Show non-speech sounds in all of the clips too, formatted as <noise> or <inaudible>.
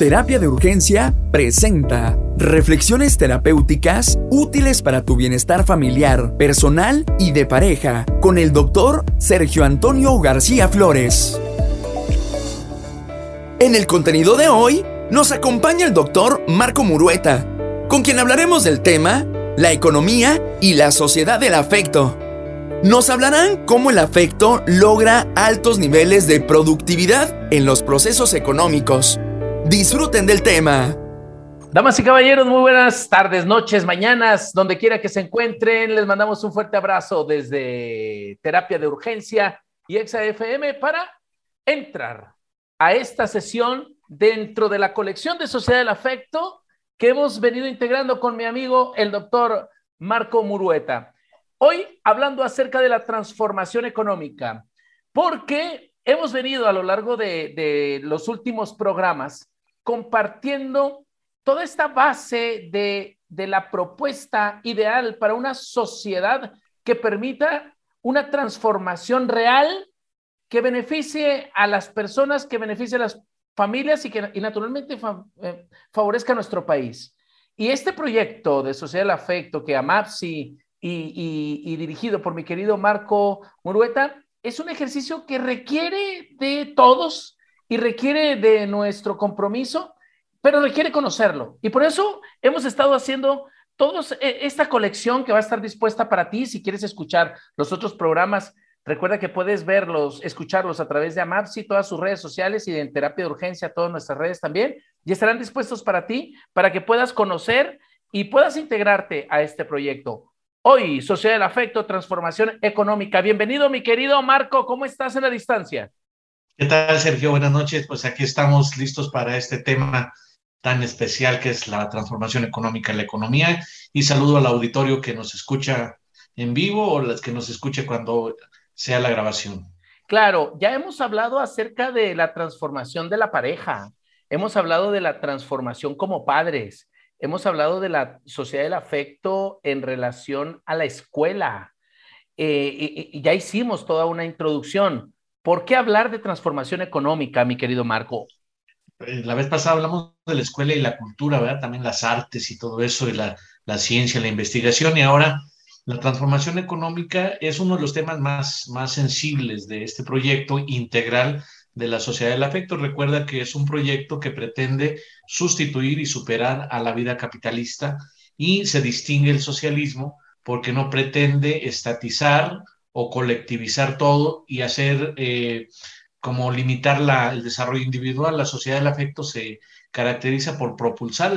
Terapia de Urgencia presenta reflexiones terapéuticas útiles para tu bienestar familiar, personal y de pareja con el doctor Sergio Antonio García Flores. En el contenido de hoy nos acompaña el doctor Marco Murueta, con quien hablaremos del tema la economía y la sociedad del afecto. Nos hablarán cómo el afecto logra altos niveles de productividad en los procesos económicos Disfruten del tema. Damas y caballeros, muy buenas tardes, noches, mañanas, donde quiera que se encuentren. Les mandamos un fuerte abrazo desde Terapia de Urgencia y ExaFM para entrar a esta sesión dentro de la colección de Sociedad del Afecto que hemos venido integrando con mi amigo el doctor Marco Murueta. Hoy hablando acerca de la transformación económica, porque hemos venido a lo largo de, de los últimos programas compartiendo toda esta base de, la propuesta ideal para una sociedad que permita una transformación real que beneficie a las personas, que beneficie a las familias y que naturalmente eh, favorezca a nuestro país. Y este proyecto de Sociedad del Afecto que AMAPSI y, y, dirigido por mi querido Marco Murueta es un ejercicio que requiere de todos, y requiere de nuestro compromiso, pero requiere conocerlo. Y por eso hemos estado haciendo todos eh, esta colección que va a estar dispuesta para ti. Si quieres escuchar los otros programas, recuerda que puedes verlos, escucharlos a través de AMAPSI, todas sus redes sociales y en Terapia de Urgencia, todas nuestras redes también, y estarán dispuestos para ti, para que puedas conocer y puedas integrarte a este proyecto. Hoy, Sociedad del Afecto, Transformación Económica. Bienvenido, mi querido Marco, ¿cómo estás en la distancia? ¿Qué tal, Sergio? Buenas noches. Pues aquí estamos listos para este tema tan especial que es la transformación económica en la economía. Y saludo al auditorio que nos escucha en vivo o las que nos escuche cuando sea la grabación. Claro, ya hemos hablado acerca de la transformación de la pareja, hemos hablado de la transformación como padres, hemos hablado de la sociedad del afecto en relación a la escuela. Eh, y ya hicimos toda una introducción. ¿Por qué hablar de transformación económica, mi querido Marco? Eh, la vez pasada hablamos de la escuela y la cultura, ¿verdad? También las artes y todo eso, y la, la ciencia, la investigación, y ahora la transformación económica es uno de los temas más, más sensibles de este proyecto integral de la sociedad del afecto. Recuerda que es un proyecto que pretende sustituir y superar a la vida capitalista y se distingue el socialismo porque no pretende estatizar o colectivizar todo y hacer eh, como limitar la, el desarrollo individual. La sociedad del afecto se caracteriza por propulsar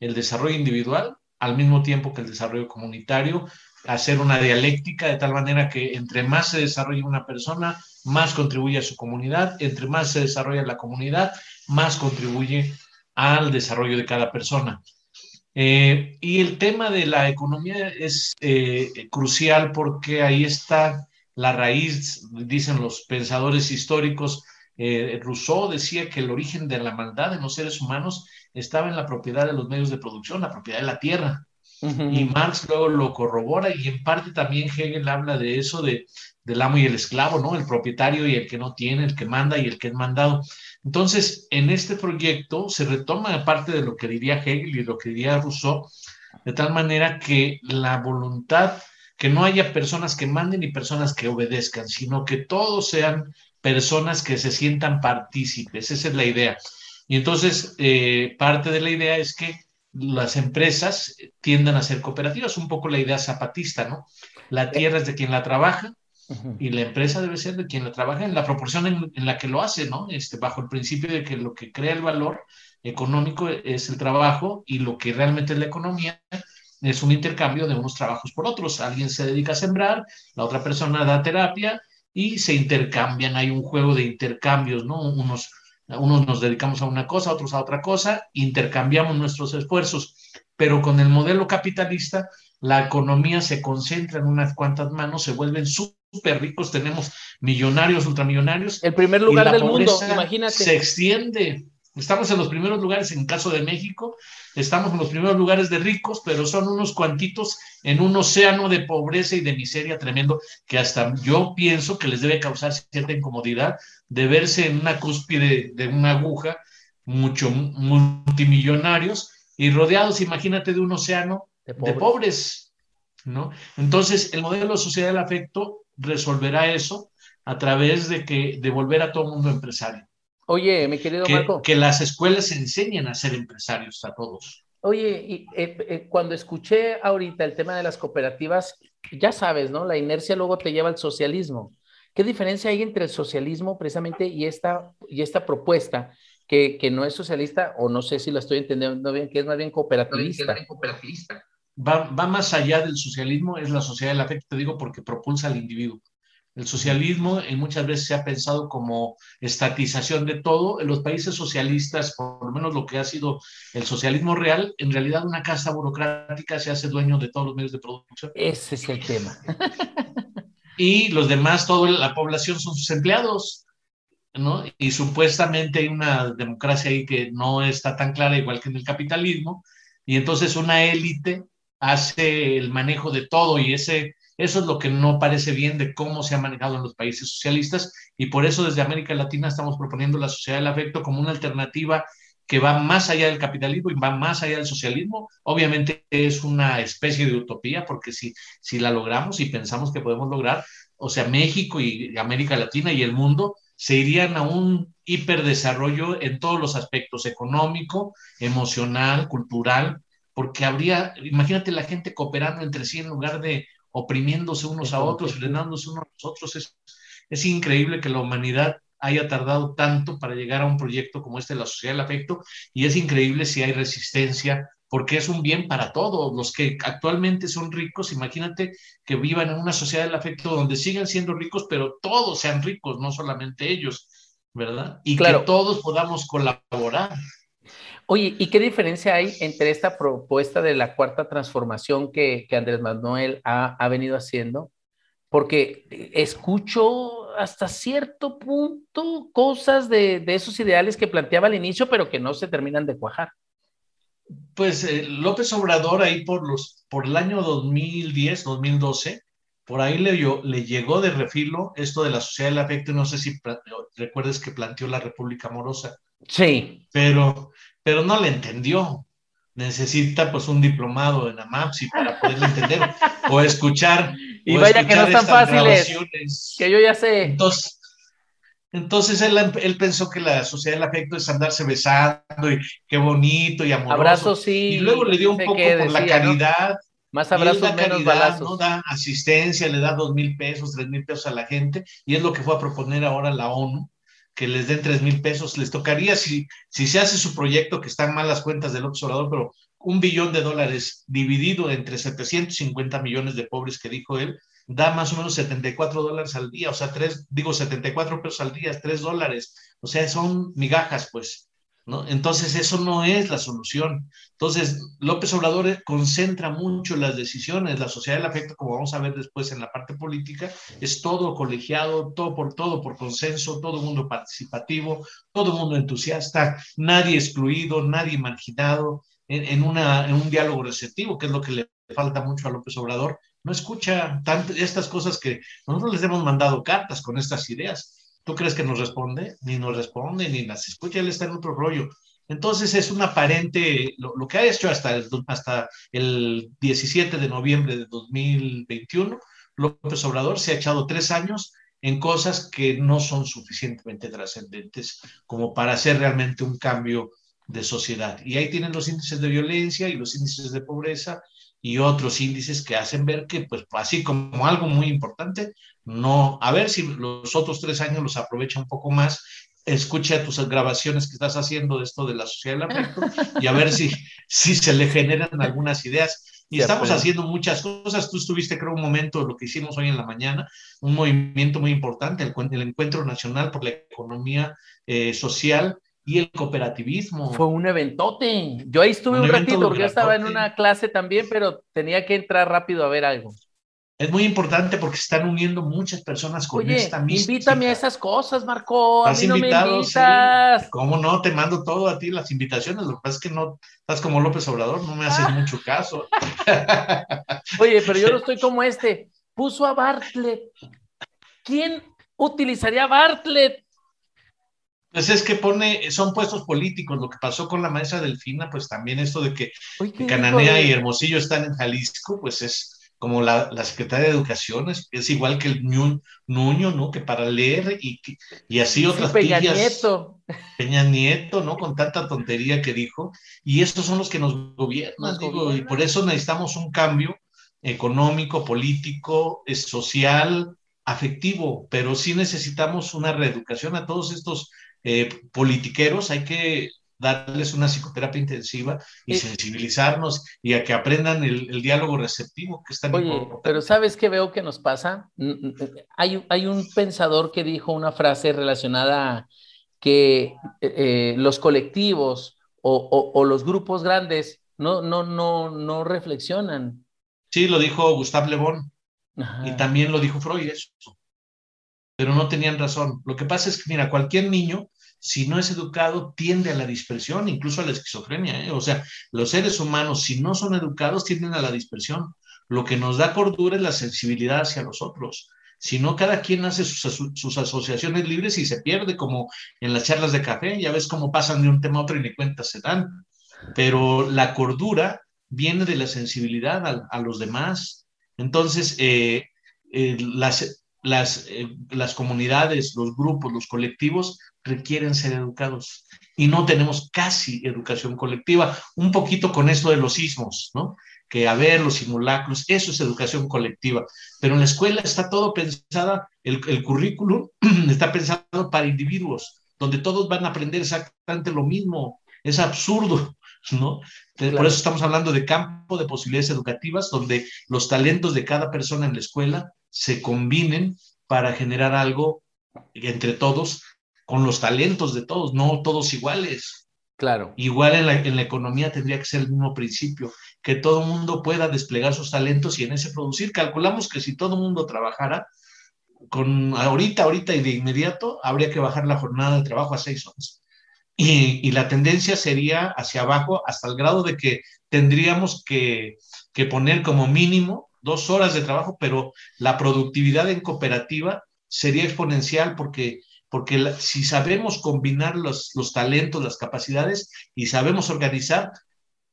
el, desarrollo individual al mismo tiempo que el desarrollo comunitario, hacer una dialéctica de tal manera que entre más se desarrolla una persona, más contribuye a su comunidad, entre más se desarrolla la comunidad, más contribuye al desarrollo de cada persona. Eh, y el tema de la economía es eh, crucial porque ahí está la raíz, dicen los pensadores históricos. Eh, Rousseau decía que el origen de la maldad de los seres humanos estaba en la propiedad de los medios de producción, la propiedad de la tierra. Y Marx luego lo corrobora y en parte también Hegel habla de eso, de, del amo y el esclavo, ¿no? El propietario y el que no tiene, el que manda y el que es mandado. Entonces, en este proyecto se retoma parte de lo que diría Hegel y lo que diría Rousseau, de tal manera que la voluntad, que no haya personas que manden y personas que obedezcan, sino que todos sean personas que se sientan partícipes. Esa es la idea. Y entonces, eh, parte de la idea es que las empresas tiendan a ser cooperativas, un poco la idea zapatista, ¿no? La tierra es de quien la trabaja y la empresa debe ser de quien la trabaja en la proporción en, la que lo hace, ¿no? Este, bajo el principio de que lo que crea el valor económico es el trabajo y lo que realmente es la economía es un intercambio de unos trabajos por otros. Alguien se dedica a sembrar, la otra persona da terapia y se intercambian. Hay un juego de intercambios, ¿no? Unos, unos nos dedicamos a una cosa, otros a otra cosa, intercambiamos nuestros esfuerzos, pero con el modelo capitalista la economía se concentra en unas cuantas manos, se vuelven súper ricos, tenemos millonarios, ultramillonarios. El primer lugar del mundo, imagínate. Se extiende. Estamos en los primeros lugares en caso de México, estamos en los primeros lugares de ricos, pero son unos cuantitos en un océano de pobreza y de miseria tremendo que hasta yo pienso que les debe causar cierta incomodidad de verse en una cúspide de una aguja mucho multimillonarios y rodeados, imagínate, de un océano de pobres. ¿no? Entonces, el modelo de sociedad del afecto resolverá eso a través de que de volver a todo el mundo empresario. Oye, mi querido Marco. Que las escuelas enseñen a ser empresarios a todos. Oye, y, eh, eh, cuando escuché ahorita el tema de las cooperativas, ya sabes, ¿no? La inercia luego te lleva al socialismo. ¿Qué diferencia hay entre el socialismo precisamente y esta, y esta propuesta que, que no es socialista, o no sé si lo estoy entendiendo bien, que es más bien cooperativista? Va, va más allá del socialismo, es la sociedad del afecto, te digo, porque propulsa al individuo. El socialismo en muchas veces se ha pensado como estatización de todo. En los países socialistas, por lo menos lo que ha sido el socialismo real, en realidad una casa burocrática se hace dueño de todos los medios de producción. Ese es el tema. <laughs> y los demás, toda la población son sus empleados, ¿no? Y supuestamente hay una democracia ahí que no está tan clara, igual que en el capitalismo, y entonces una élite hace el manejo de todo y ese eso es lo que no parece bien de cómo se ha manejado en los países socialistas y por eso desde América Latina estamos proponiendo la sociedad del afecto como una alternativa que va más allá del capitalismo y va más allá del socialismo. Obviamente es una especie de utopía porque si, si la logramos y pensamos que podemos lograr, o sea, México y América Latina y el mundo se irían a un hiperdesarrollo en todos los aspectos, económico, emocional, cultural, porque habría, imagínate la gente cooperando entre sí en lugar de oprimiéndose unos a otros, frenándose unos a los otros. Es, es increíble que la humanidad haya tardado tanto para llegar a un proyecto como este de la sociedad del afecto y es increíble si hay resistencia porque es un bien para todos. Los que actualmente son ricos, imagínate que vivan en una sociedad del afecto donde sigan siendo ricos, pero todos sean ricos, no solamente ellos, ¿verdad? Y que todos podamos colaborar. Oye, ¿y qué diferencia hay entre esta propuesta de la cuarta transformación que, Andrés Manuel ha, venido haciendo? Porque escucho hasta cierto punto cosas de, esos ideales que planteaba al inicio, pero que no se terminan de cuajar. Pues eh, López Obrador ahí por, los, por el año 2010, 2012, por ahí le, le llegó de refilo esto de la sociedad del afecto, no sé si recuerdes que planteó la República Amorosa. Sí. Pero pero no le entendió. Necesita pues un diplomado en AMAPSI para poderle entender o escuchar. <laughs> Y vaya que no están fáciles, que yo ya sé. Entonces, entonces él, él, pensó que la sociedad del afecto es andarse besando y qué bonito y amoroso. Abrazos, sí. Y luego le dio un poco por la caridad. Más abrazos, menos balazos. ¿no? Da asistencia, le da dos mil pesos, tres mil pesos a la gente, y es lo que fue a proponer ahora la ONU, que les den tres mil pesos. Les tocaría, si, si se hace su proyecto, que están mal las cuentas del observador, pero un billón de dólares dividido entre 750 millones de pobres que dijo él, da más o menos 74 dólares al día, o sea, tres, digo 74 pesos al día, tres dólares, o sea, son migajas, pues. Entonces, eso no es la solución. Entonces, López Obrador concentra mucho las decisiones, la sociedad del afecto, como vamos a ver después en la parte política, es todo colegiado, todo por todo, por consenso, todo mundo participativo, todo mundo entusiasta, nadie excluido, nadie marginado, en, en un diálogo receptivo, que es lo que le falta mucho a López Obrador. No escucha tanto, estas cosas que nosotros les hemos mandado cartas con estas ideas ¿Tú crees que nos responde? Ni nos responde, ni las escucha, él está en otro rollo. Entonces es un aparente, lo, que ha hecho hasta el, hasta el 17 de noviembre de 2021, López Obrador se ha echado tres años en cosas que no son suficientemente trascendentes como para hacer realmente un cambio de sociedad. Y ahí tienen los índices de violencia y los índices de pobreza y otros índices que hacen ver que, pues, así como algo muy importante, no, a ver si los otros tres años los aprovecha un poco más, escucha tus grabaciones que estás haciendo de esto de la sociedad del afecto y a ver si, si se le generan algunas ideas. Y estamos haciendo muchas cosas. Tú estuviste, creo, un momento, lo que hicimos hoy en la mañana, un movimiento muy importante, el, el Encuentro Nacional por la Economía eh, Social y el cooperativismo. Fue un eventote. Yo ahí estuve un, ratito, porque yo estaba en una clase también, pero tenía que entrar rápido a ver algo. Es muy importante porque se están uniendo muchas personas con Oye, esta mística. invítame a esas cosas, Marco. A mí no me invitas. ¿Cómo no? Te mando todo a ti, las invitaciones. Lo que pasa es que no estás como López Obrador, no me haces ah. mucho caso. <laughs> Oye, pero yo no estoy como este. Puso a Bartlett. ¿Quién utilizaría a Bartlett Pues es que pone, son puestos políticos. Lo que pasó con la maestra Delfina, pues también esto de que Cananea y Hermosillo están en Jalisco, pues es como la, la Secretaria de Educación, es, igual que el Nuño, ¿no? Que para leer y, y así otras Peña Nieto. Peña Nieto, ¿no? Con tanta tontería que dijo. Y estos son los que nos gobiernan, digo, y por eso necesitamos un cambio económico, político, social, afectivo, pero sí necesitamos una reeducación a todos estos eh, politiqueros, hay que darles una psicoterapia intensiva y sensibilizarnos y a que aprendan el, diálogo receptivo que está Oye, pero ¿sabes qué veo que nos pasa? Hay, hay un pensador que dijo una frase relacionada que eh, eh, los colectivos o, los grupos grandes no, no, no, no reflexionan. Sí, lo dijo Gustave Le Bon y también lo dijo Freud eso pero no tenían razón. Lo que pasa es que, mira, cualquier niño, si no es educado, tiende a la dispersión, incluso a la esquizofrenia. ¿eh? O sea, los seres humanos, si no son educados, tienden a la dispersión. Lo que nos da cordura es la sensibilidad hacia los otros. Si no, cada quien hace sus, asociaciones libres y se pierde, como en las charlas de café, ya ves cómo pasan de un tema a otro y ni cuenta se dan. Pero la cordura viene de la sensibilidad a, los demás. Entonces, eh, eh, las, las, eh, las comunidades, los grupos, los colectivos requieren ser educados y no tenemos casi educación colectiva. Un poquito con esto de los sismos, ¿no? Que a ver, los simulacros, eso es educación colectiva. Pero en la escuela está todo pensada, el, el currículum <clears throat> está pensado para individuos, donde todos van a aprender exactamente lo mismo. Es absurdo, ¿no? Por eso estamos hablando de campo de posibilidades educativas, donde los talentos de cada persona en la escuela se combinen para generar algo entre todos con los talentos de todos, no todos iguales. Claro. Igual en la, en la economía tendría que ser el mismo principio, que todo el mundo pueda desplegar sus talentos y en ese producir. Calculamos que si todo el mundo trabajara, con ahorita, ahorita y de inmediato, habría que bajar la jornada de trabajo a seis horas. Y, y la tendencia sería hacia abajo hasta el grado de que tendríamos que, que poner como mínimo dos horas de trabajo, pero la productividad en cooperativa sería exponencial porque, porque si sabemos combinar los, los talentos, las capacidades y sabemos organizar,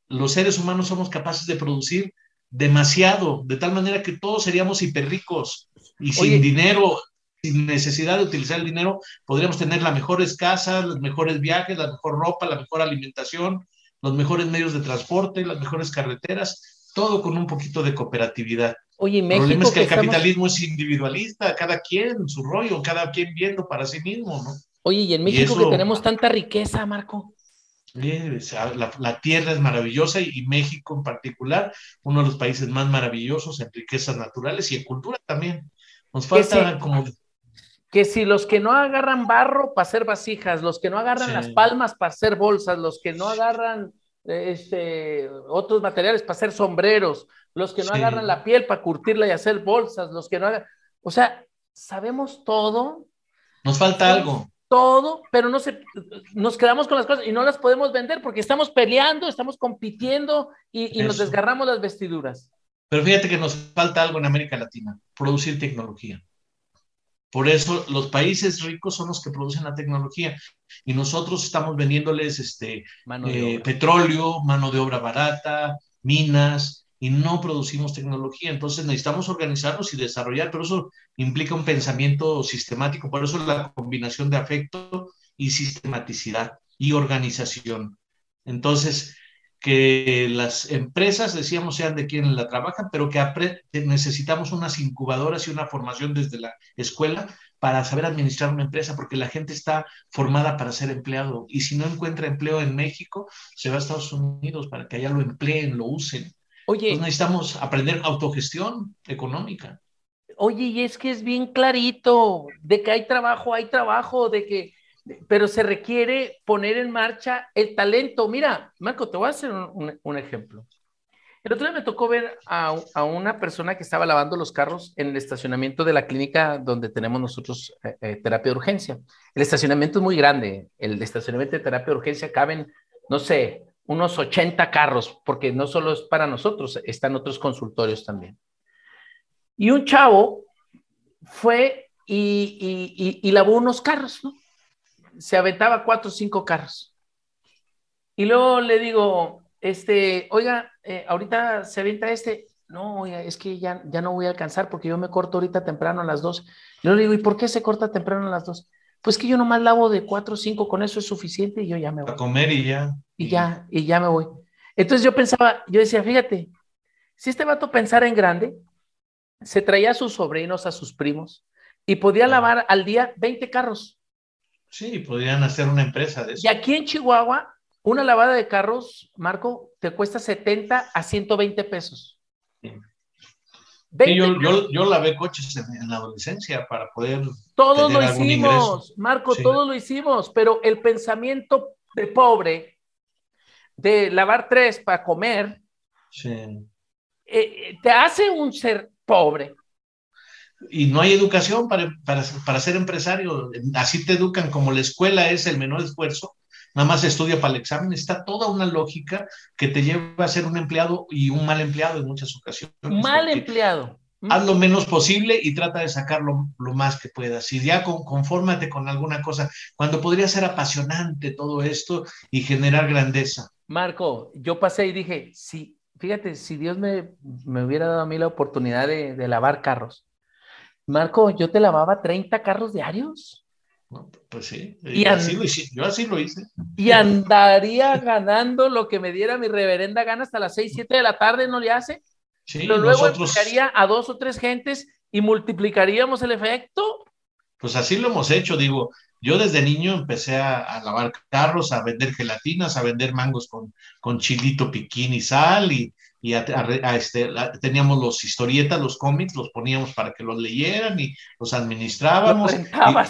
los seres humanos somos capaces de producir demasiado, de tal manera que todos seríamos hiperricos y sin dinero, sin necesidad de utilizar el dinero, podríamos tener las mejores casas, los mejores viajes, la mejor ropa, la mejor alimentación, los mejores medios de transporte, las mejores carreteras, todo con un poquito de cooperatividad. Oye, México. El problema es que, el capitalismo es individualista, cada quien su rollo, cada quien viendo para sí mismo, ¿no? Oye, y en México que tenemos tanta riqueza, Marco. La, la, tierra es maravillosa y, México en particular, uno de los países más maravillosos en riquezas naturales y en cultura también. Nos falta como... Que si los que no agarran barro para hacer vasijas, los que no agarran las palmas para hacer bolsas, los que no agarran este, otros materiales para hacer sombreros, los que no agarran la piel para curtirla y hacer bolsas, los que no hagan, o sea, sabemos todo. Nos falta algo. Todo, pero no se, nos quedamos con las cosas y no las podemos vender porque estamos peleando, estamos compitiendo y, y nos desgarramos las vestiduras. Pero fíjate que nos falta algo en América Latina, producir tecnología. Por eso los países ricos son los que producen la tecnología y nosotros estamos vendiéndoles este, eh, petróleo, mano de obra barata, minas y no producimos tecnología. Entonces necesitamos organizarnos y desarrollar, pero eso implica un pensamiento sistemático. Por eso la combinación de afecto y sistematicidad y organización. Entonces, que las empresas, decíamos, sean de quienes la trabajan, pero que necesitamos unas incubadoras y una formación desde la escuela para saber administrar una empresa, porque la gente está formada para ser empleado y si no encuentra empleo en México, se va a Estados Unidos para que allá lo empleen, lo usen. Oye, necesitamos aprender autogestión económica. Oye, y es que es bien clarito, de que hay trabajo, hay trabajo, de que pero se requiere poner en marcha el talento. Mira, Marco, te voy a hacer un, ejemplo. El otro día me tocó ver a, una persona que estaba lavando los carros en el estacionamiento de la clínica donde tenemos nosotros eh, eh, terapia de urgencia. El estacionamiento es muy grande. El estacionamiento de terapia de urgencia caben, no sé, unos 80 carros, porque no solo es para nosotros, están otros consultorios también. Y un chavo fue y, y lavó unos carros, ¿no? Se aventaba cuatro o cinco carros. Y luego le digo, este, oiga, eh, ahorita se avienta este. No, oiga, es que ya, ya no voy a alcanzar porque yo me corto ahorita temprano a las dos. Y luego le digo, ¿y por qué se corta temprano a las dos? Pues que yo nomás lavo de cuatro o cinco, con eso es suficiente y yo ya me voy. A comer y ya. Y ya, y ya me voy. Entonces yo pensaba, yo decía, fíjate, si este vato pensara en grande, se traía a sus sobrinos, a sus primos, y podía lavar al día 20 carros. Sí, podrían hacer una empresa de eso. Y aquí en Chihuahua, una lavada de carros, Marco, te cuesta 70 a 120 pesos. Sí. yo, yo, yo, lavé coches en, la adolescencia para poder. Todos lo hicimos, Marco, sí. todos lo hicimos, pero el pensamiento de pobre, de lavar tres para comer, sí. eh, te hace un ser pobre. Y no hay educación para, para, para, ser empresario. Así te educan como la escuela es el menor esfuerzo. Nada más estudia para el examen. Está toda una lógica que te lleva a ser un empleado y un mal empleado en muchas ocasiones. Mal empleado. Haz lo menos posible y trata de sacar lo, lo más que puedas. Y ya con, confórmate con alguna cosa, cuando podría ser apasionante todo esto y generar grandeza. Marco, yo pasé y dije, sí, fíjate, si Dios me, me hubiera dado a mí la oportunidad de, de, lavar carros, Marco, yo te lavaba 30 carros diarios. No, pues sí, y así lo hice, yo así lo hice. Y andaría ganando lo que me diera mi reverenda gana hasta las 6, 7 de la tarde, ¿no le hace? Sí, Pero luego nosotros... a dos o tres gentes y multiplicaríamos el efecto. Pues así lo hemos hecho, digo, yo desde niño empecé a, a, lavar carros, a vender gelatinas, a vender mangos con, con chilito, piquín y sal, y, y a, a, este, teníamos los historietas, los cómics, los poníamos para que los leyeran y los administrábamos. Los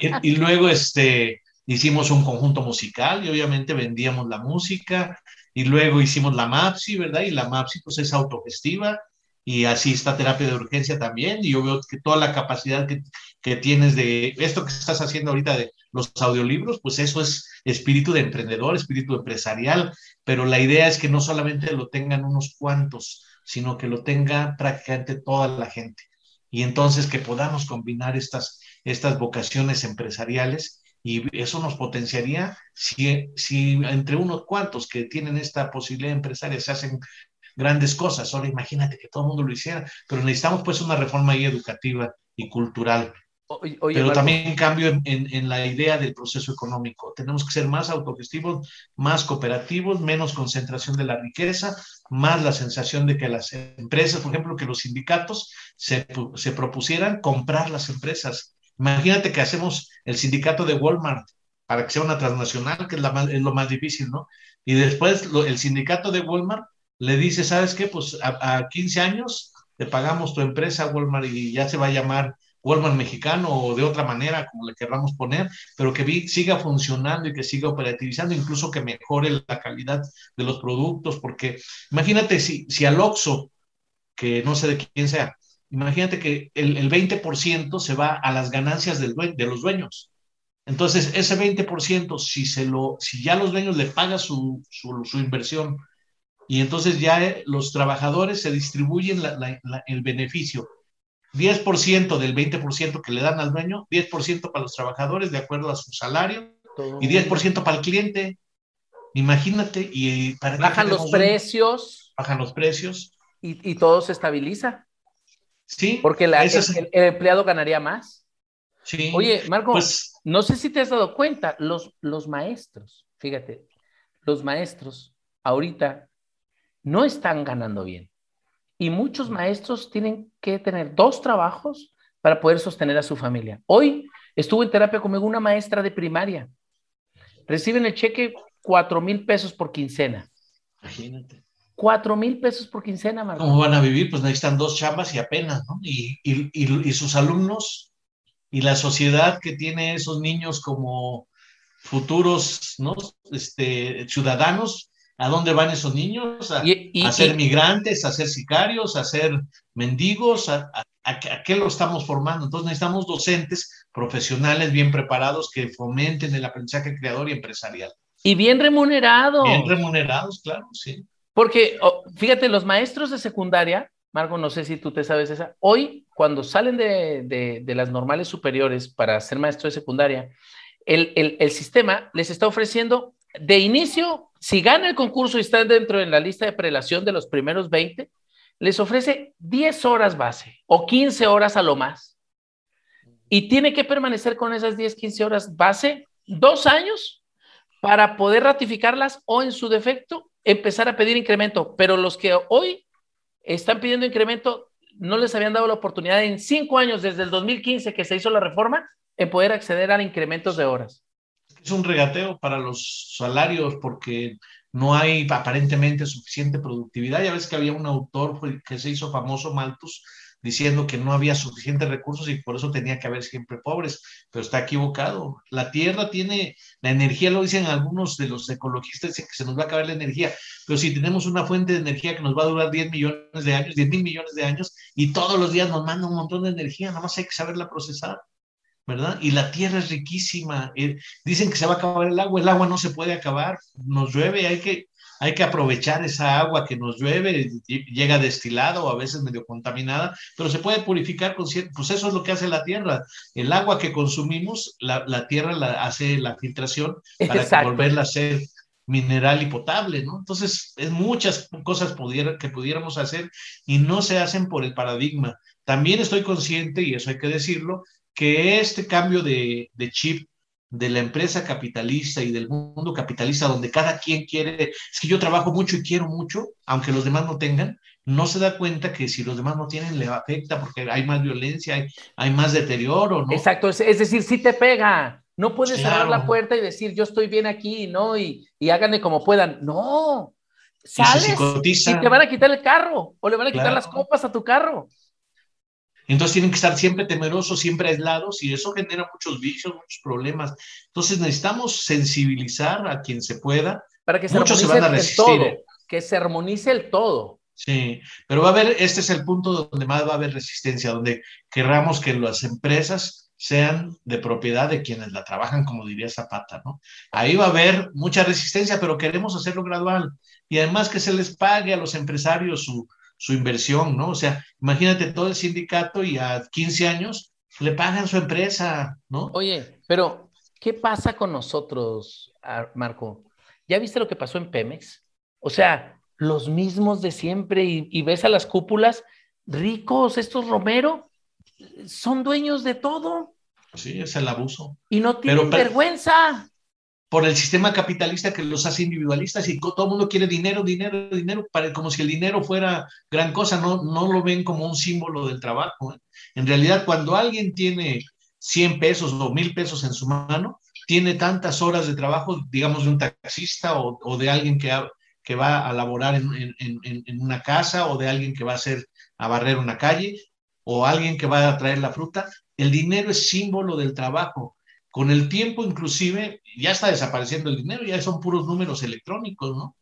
y, y, y, luego este, hicimos un conjunto musical y obviamente vendíamos la música y luego hicimos la MAPSI, ¿verdad? Y la MAPSI pues es autogestiva y así está terapia de urgencia también y yo veo que toda la capacidad que, que tienes de esto que estás haciendo ahorita de los audiolibros, pues eso es espíritu de emprendedor, espíritu empresarial, pero la idea es que no solamente lo tengan unos cuantos, sino que lo tenga prácticamente toda la gente. Y entonces que podamos combinar estas, estas vocaciones empresariales y eso nos potenciaría si, si entre unos cuantos que tienen esta posibilidad empresaria se hacen grandes cosas. Ahora imagínate que todo el mundo lo hiciera, pero necesitamos pues una reforma ahí educativa y cultural. Oye, pero Marco, también cambio en, en, en, la idea del proceso económico. Tenemos que ser más autogestivos, más cooperativos, menos concentración de la riqueza, más la sensación de que las empresas, por ejemplo, que los sindicatos se, se propusieran comprar las empresas. Imagínate que hacemos el sindicato de Walmart para que sea una transnacional, que es, la más, es lo más difícil, ¿no? Y después lo, el sindicato de Walmart le dice, ¿sabes qué? Pues a, a 15 años te pagamos tu empresa Walmart y ya se va a llamar Walmart mexicano o de otra manera, como le querramos poner, pero que siga funcionando y que siga operativizando, incluso que mejore la calidad de los productos, porque imagínate si, si al Oxxo, que no sé de quién sea, imagínate que el, el 20% se va a las ganancias del de los dueños. Entonces, ese 20%, si, se lo, si ya los dueños le pagan su, su, su inversión y entonces ya los trabajadores se distribuyen la, la, la, el beneficio 10% del 20% que le dan al dueño, 10% para los trabajadores de acuerdo a su salario todo. y 10% para el cliente. Imagínate, y para bajan los precios. Bajan los precios. Y, y, todo se estabiliza. Sí. Porque la, el, el, el, empleado ganaría más. Sí. Oye, Marco, pues, no sé si te has dado cuenta, los, los maestros, fíjate, los maestros ahorita no están ganando bien. Y muchos maestros tienen que tener dos trabajos para poder sostener a su familia. Hoy estuvo en terapia conmigo una maestra de primaria. Reciben el cheque cuatro mil pesos por quincena. Imagínate. Cuatro mil pesos por quincena, Marco. ¿Cómo van a vivir? Pues necesitan dos chambas y apenas, ¿no? Y, y, y, y sus alumnos y la sociedad que tiene esos niños como futuros, ¿no? Este, ciudadanos, ¿A dónde van esos niños? ¿A, y, y, a ser y, migrantes, a ser sicarios, a ser mendigos? ¿A, a, qué lo estamos formando? Entonces necesitamos docentes profesionales bien preparados que fomenten el aprendizaje creador y empresarial. Y bien remunerados. Bien remunerados, claro, sí. Porque, oh, fíjate, los maestros de secundaria, Marco, no sé si tú te sabes esa, hoy cuando salen de, las normales superiores para ser maestro de secundaria, el, el, sistema les está ofreciendo de inicio, si gana el concurso y está dentro de la lista de prelación de los primeros 20, les ofrece 10 horas base o 15 horas a lo más. Y tiene que permanecer con esas 10, 15 horas base dos años para poder ratificarlas o en su defecto empezar a pedir incremento. Pero los que hoy están pidiendo incremento no les habían dado la oportunidad en cinco años desde el 2015 que se hizo la reforma en poder acceder a incrementos de horas. Es un regateo para los salarios porque no hay aparentemente suficiente productividad. Ya ves que había un autor que se hizo famoso, Malthus, diciendo que no había suficientes recursos y por eso tenía que haber siempre pobres, pero está equivocado. La Tierra tiene la energía, lo dicen algunos de los ecologistas, que se nos va a acabar la energía, pero si tenemos una fuente de energía que nos va a durar 10 millones de años, 10 mil millones de años, y todos los días nos manda un montón de energía, nada más hay que saberla procesar. ¿Verdad? Y la tierra es riquísima. Eh, dicen que se va a acabar el agua, el agua no se puede acabar, nos llueve, hay que, hay que aprovechar esa agua que nos llueve, llega destilada o a veces medio contaminada, pero se puede purificar con cierto, pues eso es lo que hace la tierra. El agua que consumimos, la, la tierra la, hace la filtración para volverla a ser mineral y potable, ¿no? Entonces, es muchas cosas que pudiéramos hacer y no se hacen por el paradigma. También estoy consciente, y eso hay que decirlo, que este cambio de, chip de la empresa capitalista y del mundo capitalista, donde cada quien quiere, es que yo trabajo mucho y quiero mucho, aunque los demás no tengan, no se da cuenta que si los demás no tienen, le afecta porque hay más violencia, hay, hay más deterioro, ¿no? Exacto, es, decir, si te pega. No puedes cerrar la puerta y decir, yo estoy bien aquí, ¿no? Y, y háganme como puedan. No. Sales y, te van a quitar el carro o le van a quitar las copas a tu carro. Entonces tienen que estar siempre temerosos, siempre aislados y eso genera muchos vicios, muchos problemas. Entonces necesitamos sensibilizar a quien se pueda. Para que se Muchos se van a resistir. Todo, ¿eh? que se armonice el todo. Sí, pero va a haber, este es el punto donde más va a haber resistencia, donde querramos que las empresas sean de propiedad de quienes la trabajan, como diría Zapata, ¿no? Ahí va a haber mucha resistencia, pero queremos hacerlo gradual y además que se les pague a los empresarios su, su inversión, ¿no? O sea, imagínate todo el sindicato y a 15 años le pagan su empresa, ¿no? Oye, pero ¿qué pasa con nosotros, Marco? ¿Ya viste lo que pasó en Pemex? O sea, los mismos de siempre y, ves a las cúpulas ricos, estos Romero, son dueños de todo. Sí, es el abuso. Y no tienen vergüenza por el sistema capitalista que los hace individualistas y todo el mundo quiere dinero, dinero, dinero, para, como si el dinero fuera gran cosa, no, no lo ven como un símbolo del trabajo. ¿eh? En realidad, cuando alguien tiene 100 pesos o 1000 pesos en su mano, tiene tantas horas de trabajo, digamos, de un taxista o, de alguien que, va a laborar en, en, una casa o de alguien que va a hacer a barrer una calle o alguien que va a traer la fruta. El dinero es símbolo del trabajo con el tiempo, inclusive, ya está desapareciendo el dinero, ya son puros números electrónicos, ¿no?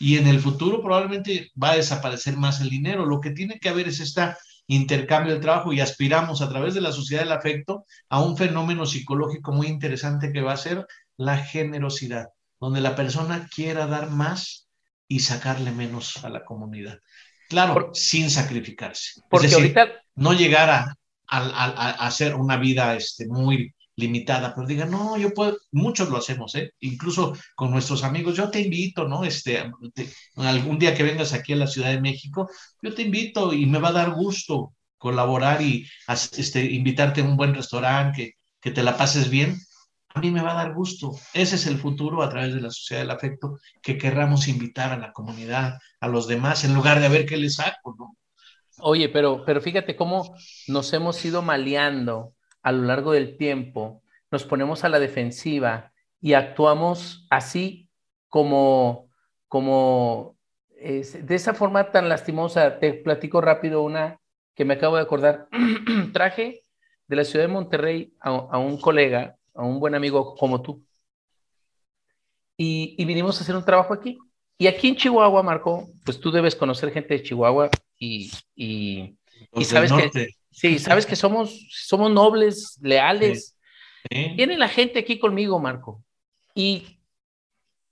Y, en el futuro probablemente va a desaparecer más el dinero. Lo que tiene que haber es este intercambio de trabajo y aspiramos a través de la sociedad del afecto a un fenómeno psicológico muy interesante que va a ser la generosidad, donde la persona quiera dar más y sacarle menos a la comunidad. Claro, sin sacrificarse. Porque es decir, ahorita... no llegar a, a, hacer una vida este, muy limitada, pero diga, no, yo puedo, muchos lo hacemos, ¿eh? incluso con nuestros amigos, yo te invito, ¿no? Este, algún día que vengas aquí a la Ciudad de México, yo te invito y me va a dar gusto colaborar y este, invitarte a un buen restaurante, que, que te la pases bien, a mí me va a dar gusto. Ese es el futuro a través de la sociedad del afecto, que querramos invitar a la comunidad, a los demás, en lugar de a ver qué les saco, ¿no? Oye, pero, pero fíjate cómo nos hemos ido maleando a lo largo del tiempo nos ponemos a la defensiva y actuamos así como, como de esa forma tan lastimosa. Te platico rápido una que me acabo de acordar. <clears throat> Traje de la ciudad de Monterrey a, un colega, a un buen amigo como tú. Y, vinimos a hacer un trabajo aquí. Y aquí en Chihuahua, Marco, pues tú debes conocer gente de Chihuahua y, y, sabes que Sí, sabes que somos, somos nobles, leales. Viene la gente aquí conmigo, Marco, y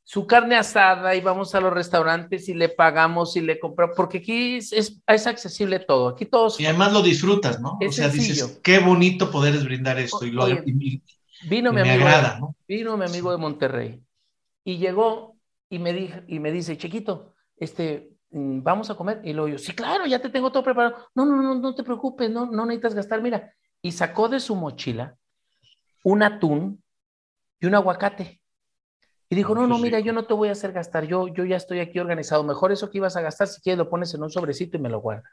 su carne asada y vamos a los restaurantes y le pagamos y le compramos, porque aquí es, es, accesible todo, aquí todos... Y además lo disfrutas, ¿no? o sea, dices, qué bonito poder brindar esto y lo vino mi amigo, ¿no? Vino mi amigo de Monterrey y llegó y me, dijo, y me dice, chiquito, este, vamos a comer. Y luego yo, sí, claro, ya te tengo todo preparado. No, no, no, no te preocupes, no, no necesitas gastar. Mira, y sacó de su mochila un atún y un aguacate. Y dijo, no, no, mira, yo no te voy a hacer gastar, yo, yo ya estoy aquí organizado. Mejor eso que ibas a gastar, si quieres lo pones en un sobrecito y me lo guardas.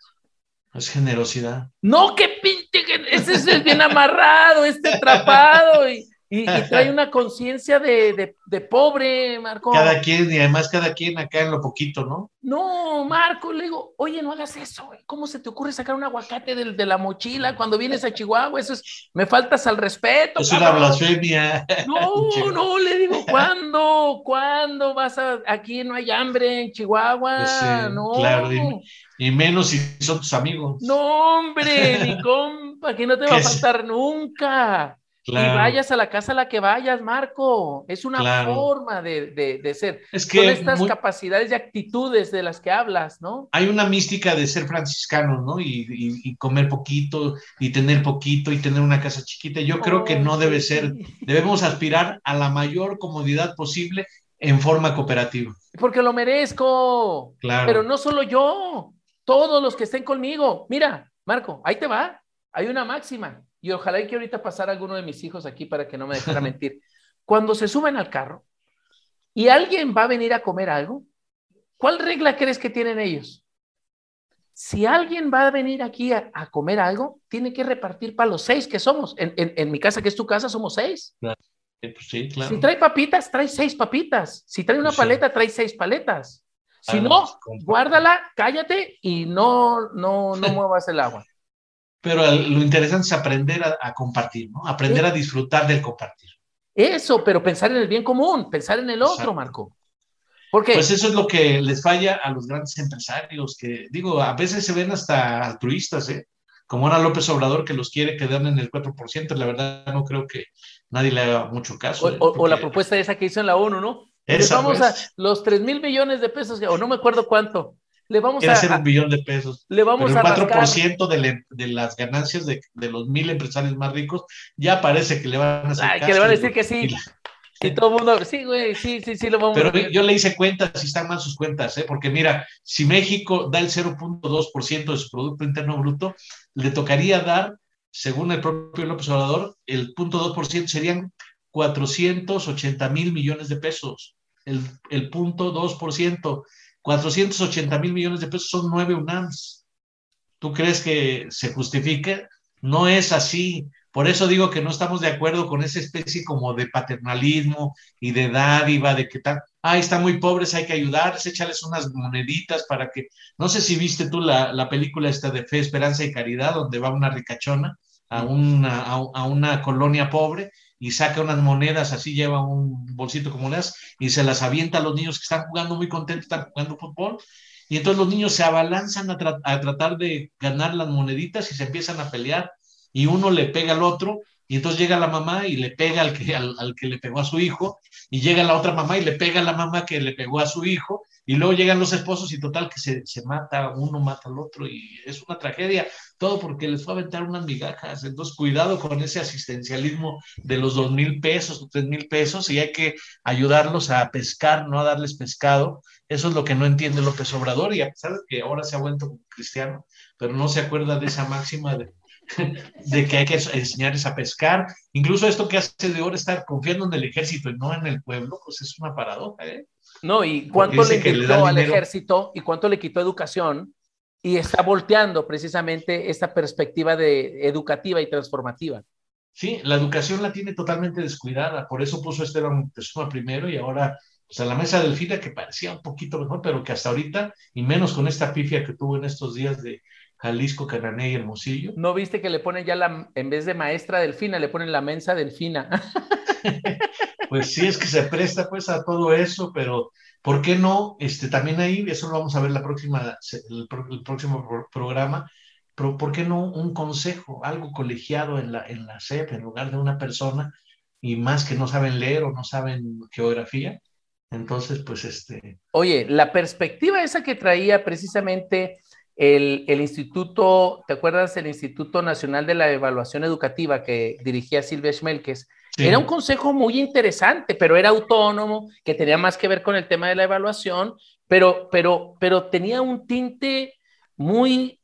Es generosidad. No, que pinte, ese es bien amarrado, este atrapado. Y, y, trae una conciencia de, pobre, Marco. Cada quien, y además cada quien acá en lo poquito, ¿no? No, Marco, le digo, oye, no hagas eso, ¿cómo se te ocurre sacar un aguacate de, de la mochila cuando vienes a Chihuahua? Eso es, me faltas al respeto. Es una blasfemia. No, no, le digo, ¿cuándo? ¿Cuándo vas a, aquí no hay hambre en Chihuahua? Pues no. Claro, y, menos si son tus amigos. No, hombre, mi compa, que no te va a faltar nunca. Y vayas a la casa a la que vayas, Marco. Es una forma de, ser. Es que Son estas capacidades y actitudes de las que hablas, ¿no? Hay una mística de ser franciscano, ¿no? Y, comer poquito, y tener poquito, y tener una casa chiquita. Yo creo que no debe ser. Debemos aspirar a la mayor comodidad posible en forma cooperativa. Porque lo merezco. Claro. Pero no solo yo, todos los que estén conmigo. Mira, Marco, ahí te va. Hay una máxima y ojalá que ahorita pasara alguno de mis hijos aquí para que no me dejara mentir. <laughs> Cuando se suben al carro y alguien va a venir a comer algo, ¿cuál regla crees que tienen ellos? Si alguien va a venir aquí a, comer algo, tiene que repartir para los seis que somos. En, mi casa, que es tu casa, somos seis. Pues sí, claro. Si trae papitas, trae seis papitas. Si trae una pues paleta, trae seis paletas. Si no, guárdala, cállate y no, no, no <laughs> muevas el agua. Pero lo interesante es aprender a, compartir, ¿no? Aprender a disfrutar del compartir. Eso, pero pensar en el bien común, pensar en el otro, Marco. Porque pues eso es lo que les falla a los grandes empresarios, que digo, a veces se ven hasta altruistas, ¿eh? Como era López Obrador que los quiere quedar en el 4%, la verdad no creo que nadie le haga mucho caso. O, ¿eh? la propuesta esa que hizo en la ONU, ¿no? vamos a los 3 mil millones de pesos, o no me acuerdo cuánto, le vamos a hacer un billón de pesos. Le vamos Pero el 4% de, de, las ganancias de, de, los mil empresarios más ricos ya parece que le van a hacer Ay, que le van a decir que sí. Y todo el mundo, sí, güey, sí, sí, sí, lo vamos Pero a ver. yo le hice cuentas, si están mal sus cuentas, ¿eh? porque mira, si México da el 0.2% de su Producto Interno Bruto, le tocaría dar, según el propio López Obrador, el 0.2% serían 480 mil millones de pesos. El, el punto 2%. 480 mil millones de pesos son nueve UNAMs. ¿Tú crees que se justifique? No es así. Por eso digo que no estamos de acuerdo con esa especie como de paternalismo y de dádiva, de que tal, ay, están muy pobres, hay que ayudarles, échales unas moneditas para que, no sé si viste tú la, la película esta de Fe, Esperanza y Caridad, donde va una ricachona a una, a una colonia pobre y saca unas monedas, así lleva un bolsito con monedas y se las avienta a los niños que están jugando muy contentos, están jugando fútbol. Y entonces los niños se abalanzan a, tratar de ganar las moneditas y se empiezan a pelear y uno le pega al otro y entonces llega la mamá y le pega al que, al, que le pegó a su hijo y llega la otra mamá y le pega a la mamá que le pegó a su hijo y luego llegan los esposos y total que se, se, mata, uno mata al otro y es una tragedia, todo porque les fue a aventar unas migajas. Entonces, cuidado con ese asistencialismo de los dos mil pesos, tres mil pesos y hay que ayudarlos a pescar, no a darles pescado. Eso es lo que no entiende López Obrador y a pesar de que ahora se ha vuelto cristiano, pero no se acuerda de esa máxima de, de que hay que enseñarles a pescar. Incluso esto que hace de ahora estar confiando en el ejército y no en el pueblo, pues es una paradoja, ¿eh? No, y cuánto le quitó al ejército y cuánto le quitó educación y está volteando precisamente esta perspectiva de educativa y transformativa. Sí, la educación la tiene totalmente descuidada, por eso puso Esteban Pessoa primero y ahora pues, a la mesa del FIDA que parecía un poquito mejor, pero que hasta ahorita, y menos con esta pifia que tuvo en estos días de Jalisco, Canané y Hermosillo. ¿No viste que le ponen ya la, en vez de maestra delfina, le ponen la mensa delfina? <laughs> pues sí, es que se presta pues a todo eso, pero ¿por qué no? Este, también ahí, eso lo vamos a ver la próxima, el, próximo programa, pero ¿por qué no un consejo, algo colegiado en la, en la SEP en lugar de una persona y más que no saben leer o no saben geografía? Entonces, pues este... Oye, la perspectiva esa que traía precisamente el, el, instituto, ¿te acuerdas? El Instituto Nacional de la Evaluación Educativa que dirigía Silvia Schmelkes. Sí. Era un consejo muy interesante, pero era autónomo, que tenía más que ver con el tema de la evaluación, pero, pero, pero tenía un tinte muy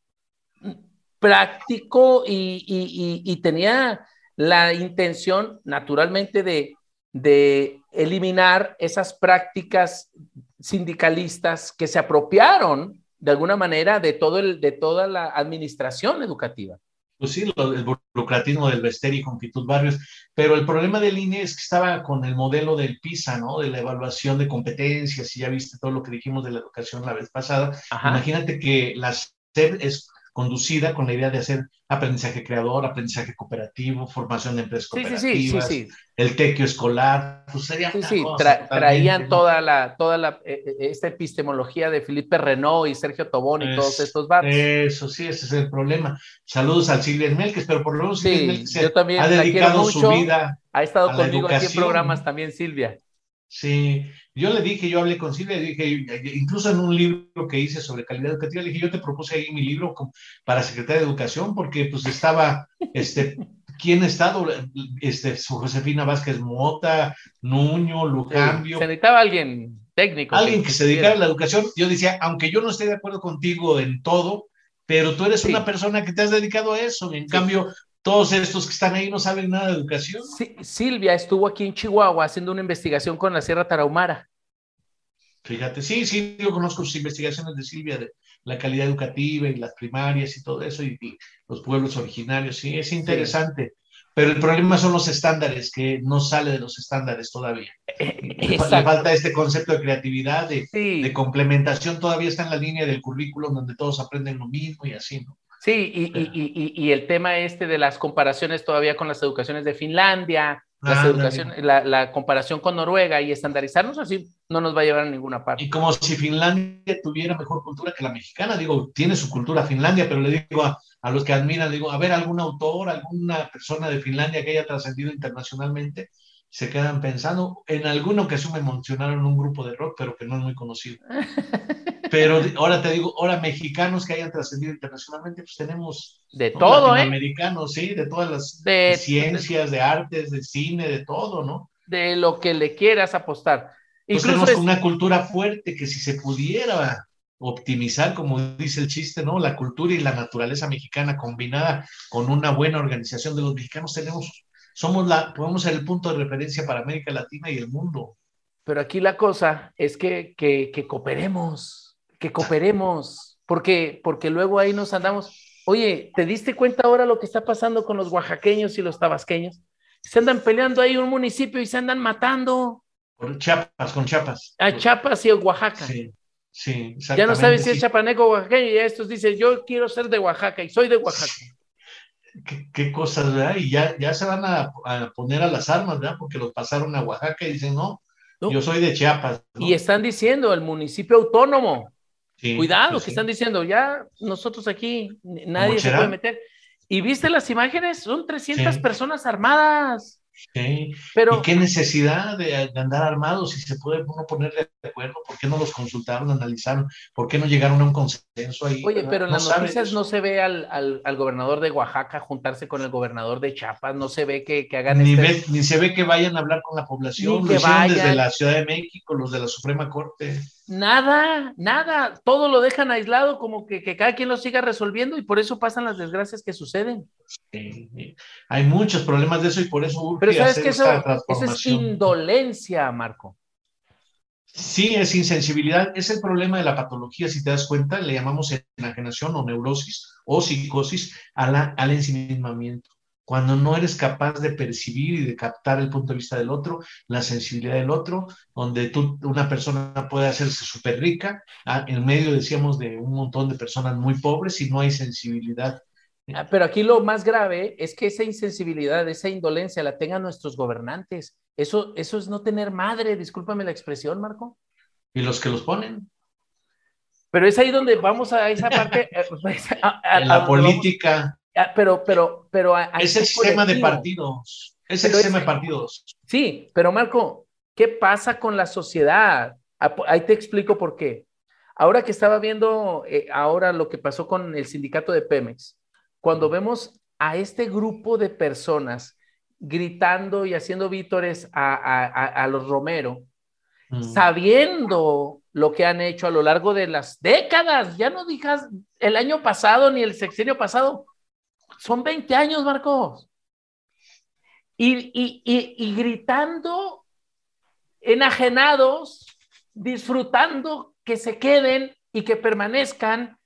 práctico y, y, y, y tenía la intención, naturalmente, de, de eliminar esas prácticas sindicalistas que se apropiaron de alguna manera de, todo el, de toda la administración educativa. Pues sí, lo, el burocratismo del Vester y Conquitud Barrios, pero el problema del INE es que estaba con el modelo del PISA, ¿no? De la evaluación de competencias, y ya viste todo lo que dijimos de la educación la vez pasada. Ajá. Imagínate que la SED es conducida con la idea de hacer aprendizaje creador, aprendizaje cooperativo, formación de empresas cooperativas, sí, sí, sí, el tequio escolar, pues sería sí, sí, tra traían toda la, toda la, eh, esta epistemología de Felipe Renault y Sergio Tobón y es, todos estos vatos. Eso sí, ese es el problema. Saludos al Silvia Melques, pero por lo menos Silvia Melques yo también ha dedicado su vida ha estado conmigo aquí en programas también Silvia. Sí, yo le dije, yo hablé con Silvia, dije, incluso en un libro que hice sobre calidad educativa, le dije, yo te propuse ahí mi libro para secretaria de Educación, porque pues estaba, este, ¿quién ha estado? Este, Josefina Vázquez Mota, Nuño, Lujambio. Se necesitaba alguien técnico. Alguien que, que se dedicara a la educación. Yo decía, aunque yo no esté de acuerdo contigo en todo, pero tú eres sí. una persona que te has dedicado a eso. En sí. cambio, todos estos que están ahí no saben nada de educación. Sí, Silvia estuvo aquí en Chihuahua haciendo una investigación con la Sierra Tarahumara. Fíjate, sí, sí, yo conozco sus investigaciones de Silvia de la calidad educativa y las primarias y todo eso, y, y los pueblos originarios, sí, es interesante. Sí. Pero el problema son los estándares, que no sale de los estándares todavía. Exacto. Le falta este concepto de creatividad, de, sí. de complementación, todavía está en la línea del currículo donde todos aprenden lo mismo y así, ¿no? Sí, y, y, y, y, el tema este de las comparaciones todavía con las educaciones de Finlandia, las educación, la, la, comparación con Noruega y estandarizarnos así no nos va a llevar a ninguna parte. Y como si Finlandia tuviera mejor cultura que la mexicana, digo, tiene su cultura Finlandia, pero le digo a, a los que admiran, digo, a ver, algún autor, alguna persona de Finlandia que haya trascendido internacionalmente, se quedan pensando, en alguna ocasión me mencionaron un grupo de rock, pero que no es muy conocido. <laughs> Pero ahora te digo, ahora mexicanos que hayan trascendido internacionalmente, pues tenemos de ¿no? todo, ¿eh? Americanos, sí, de todas las de ciencias, de, de, artes, de cine, de todo, ¿no? De lo que le quieras apostar. Pues Incluso tenemos es... una cultura fuerte que si se pudiera optimizar, como dice el chiste, ¿no? La cultura y la naturaleza mexicana combinada con una buena organización de los mexicanos, tenemos, somos la, podemos ser el punto de referencia para América Latina y el mundo. Pero aquí la cosa es que, que, que cooperemos, que cooperemos, porque, porque luego ahí nos andamos. Oye, ¿te diste cuenta ahora lo que está pasando con los oaxaqueños y los tabasqueños? Se andan peleando ahí un municipio y se andan matando. Con Chiapas, con Chiapas. A Chiapas y Oaxaca. Sí, sí, Ya no sabes si es chapaneco o oaxaqueño y estos dicen, yo quiero ser de Oaxaca y soy de Oaxaca. Qué, qué cosas, ¿verdad? Y ya, ya se van a, a, poner a las armas, ¿verdad? Porque los pasaron a Oaxaca y dicen, no, no. yo soy de Chiapas. ¿no? Y están diciendo, el municipio autónomo. Sí, Cuidado, pues que sí. están diciendo, ya nosotros aquí, nadie se puede meter. ¿Y viste las imágenes? Son 300 sí. personas armadas. Sí. Pero, ¿Y qué necesidad de, de, andar armados si se puede uno poner de acuerdo? ¿Por qué no los consultaron, analizaron? ¿Por qué no llegaron a un consenso ahí? Oye, pero en no las noticias no se ve al, al, al, gobernador de Oaxaca juntarse con el gobernador de Chiapas, no se ve que, que hagan ni, este... ve, ni se ve que vayan a hablar con la población, ni lo vayan... desde la Ciudad de México, los de la Suprema Corte. Nada, nada, todo lo dejan aislado, como que, que, cada quien lo siga resolviendo y por eso pasan las desgracias que suceden. Sí, hay muchos problemas de eso y por eso urge Pero sabes que eso, eso es indolencia, Marco. Sí, es insensibilidad. Es el problema de la patología, si te das cuenta, le llamamos enajenación o neurosis o psicosis a la, al ensimismamiento cuando no eres capaz de percibir y de captar el punto de vista del otro, la sensibilidad del otro, donde tú, una persona puede hacerse súper rica, ah, en medio, decíamos, de un montón de personas muy pobres y no hay sensibilidad. Ah, pero aquí lo más grave es que esa insensibilidad, esa indolencia la tengan nuestros gobernantes. Eso, eso es no tener madre, discúlpame la expresión, Marco. ¿Y los que los ponen? Pero es ahí donde vamos a esa parte. Eh, pues, a, a, en la política. Ah, pero, pero, pero. Es el sistema de partidos. Es el sistema de partidos. Sí, pero Marco, ¿Qué pasa con la sociedad? Ah, ahí te explico por qué. Ahora que estaba viendo eh, ahora lo que pasó con el sindicato de Pemex, cuando vemos a este grupo de personas gritando y haciendo vítores a, los Romero, mm. sabiendo lo que han hecho a lo largo de las décadas, ya no digas el año pasado ni el sexenio pasado, son 20 años, Marcos. y gritando, enajenados, disfrutando que se queden y que permanezcan.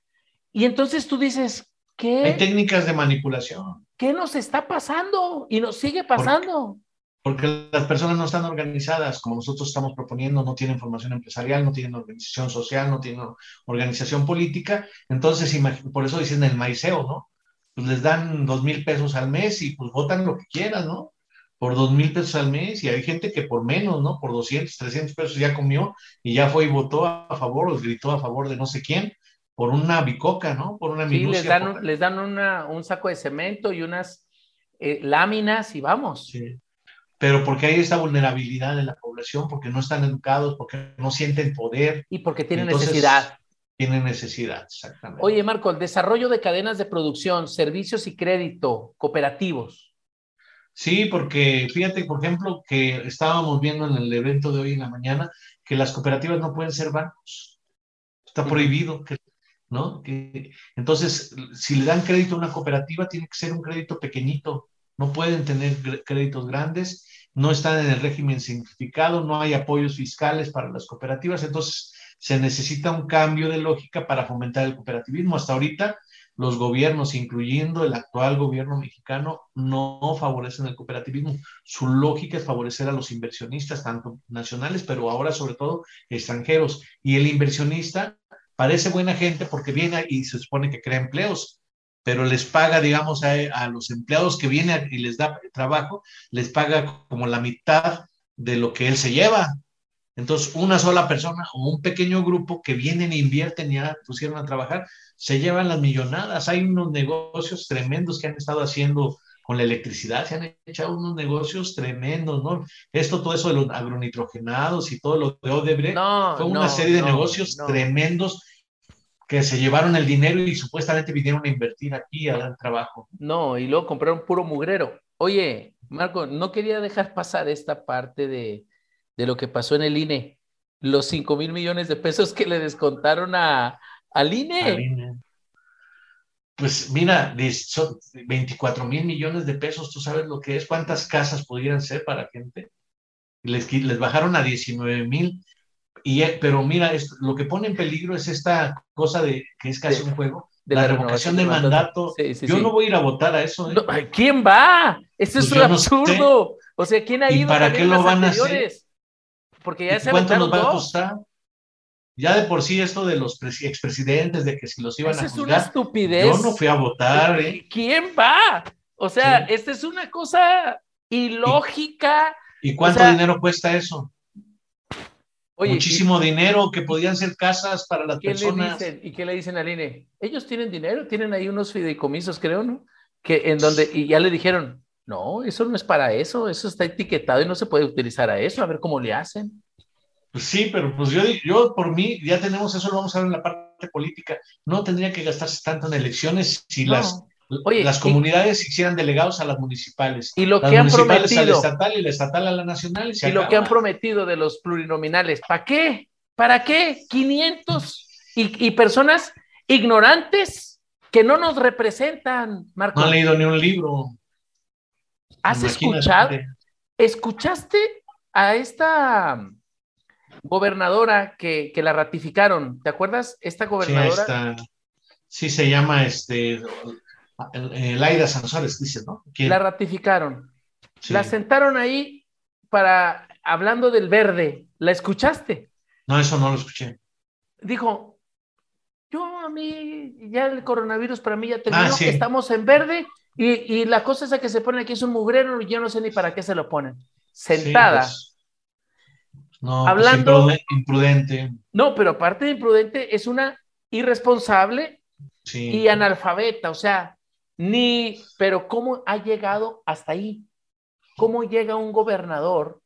Y entonces tú dices, ¿qué? Hay técnicas de manipulación. ¿Qué nos está pasando? Y nos sigue pasando. Porque, las personas no están organizadas como nosotros estamos proponiendo, no tienen formación empresarial, no tienen organización social, no tienen organización política. Entonces, por eso dicen el maiceo, ¿no? Pues les dan dos mil pesos al mes y pues votan lo que quieran, ¿no? por dos mil pesos al mes y hay gente que por menos, ¿no? Por 200, 300 pesos ya comió y ya fue y votó a favor o gritó a favor de no sé quién por una bicoca, ¿no? Por una Sí, les dan, les dan un saco de cemento y unas eh, láminas y vamos. Sí. Pero porque hay esta vulnerabilidad de la población, porque no están educados, porque no sienten poder. Y porque tienen necesidad. Tienen necesidad, exactamente. Oye, Marco, el desarrollo de cadenas de producción, servicios y crédito cooperativos Sí, porque fíjate, por ejemplo, que estábamos viendo en el evento de hoy en la mañana que las cooperativas no pueden ser bancos. Está prohibido, ¿no? Que, entonces, si le dan crédito a una cooperativa, tiene que ser un crédito pequeñito. No pueden tener créditos grandes, no están en el régimen simplificado, no hay apoyos fiscales para las cooperativas. Entonces, se necesita un cambio de lógica para fomentar el cooperativismo. Hasta ahorita, los gobiernos, incluyendo el actual gobierno mexicano, no favorecen el cooperativismo. Su lógica es favorecer a los inversionistas, tanto nacionales, pero ahora sobre todo extranjeros. Y el inversionista parece buena gente porque viene y se supone que crea empleos, pero les paga, digamos, a, los empleados que vienen y les da trabajo, les paga como la mitad de lo que él se lleva. Entonces, una sola persona o un pequeño grupo que vienen e invierten y ya pusieron a trabajar, se llevan las millonadas. Hay unos negocios tremendos que han estado haciendo con la electricidad, se han echado unos negocios tremendos, ¿no? Esto, todo eso de los agronitrogenados y todo lo de Odebrecht, fue una serie de negocios tremendos que se llevaron el dinero y supuestamente vinieron a invertir aquí a dar trabajo. No, y luego compraron puro mugrero. Oye, Marco, no quería dejar pasar esta parte de, de lo que pasó en el INE, los 5 mil millones de pesos que le descontaron a, al INE. Pues mira, 24 mil millones de pesos, tú sabes lo que es, cuántas casas pudieran ser para gente. Les, les bajaron a 19 mil, y, eh, pero mira, lo que pone en peligro es esta cosa de que es casi un juego, de la, revocación del mandato. yo no voy a ir a votar a eso. ¿eh? ¿Quién va? Eso es pues un absurdo. o sea, ¿quién ha ido? ¿Y para qué lo van a hacer? Porque ya se ¿Cuánto nos va a costar? Ya de por sí esto de los expresidentes, de que si los iban a juzgar. es una estupidez. Yo no fui a votar. ¿eh? ¿Quién va? O sea, esta es una cosa ilógica. ¿Y, cuánto dinero cuesta eso? Muchísimo dinero que podían ser casas para las personas. ¿Y qué le dicen al INE? Ellos tienen dinero, tienen ahí unos fideicomisos, creo, ¿no? Que en donde, y ya le dijeron, no, eso no es para eso, eso está etiquetado y no se puede utilizar a eso, a ver cómo le hacen. Pues sí, pero pues yo, yo por mí ya tenemos eso, lo vamos a ver en la parte política. No tendría que gastarse tanto en elecciones si las, las comunidades hicieran delegados a las municipales. Y lo que han prometido. Al estatal y la estatal a la nacional. Y, lo que han prometido de los plurinominales. ¿Para qué? ¿Para qué? 500 y, y personas ignorantes que no nos representan, Marco. No han leído ni un libro. ¿Has escuchado? ¿Escuchaste a esta gobernadora que, la ratificaron? ¿Te acuerdas? Esta gobernadora. Sí, se llama este Laida Sansores, dice, ¿no? La ratificaron. La sentaron ahí para hablando del verde. ¿La escuchaste? No, eso no lo escuché. Dijo, yo a mí, ya el coronavirus para mí ya terminó, ah, estamos en verde y, la cosa esa que se pone aquí es un mugrero y yo no sé ni para qué se lo ponen. Sentada. Pues, no, pues, hablando. imprudente. No, pero aparte de imprudente, es una irresponsable y analfabeta. O sea, ni. Pero ¿cómo ha llegado hasta ahí? ¿Cómo llega un gobernador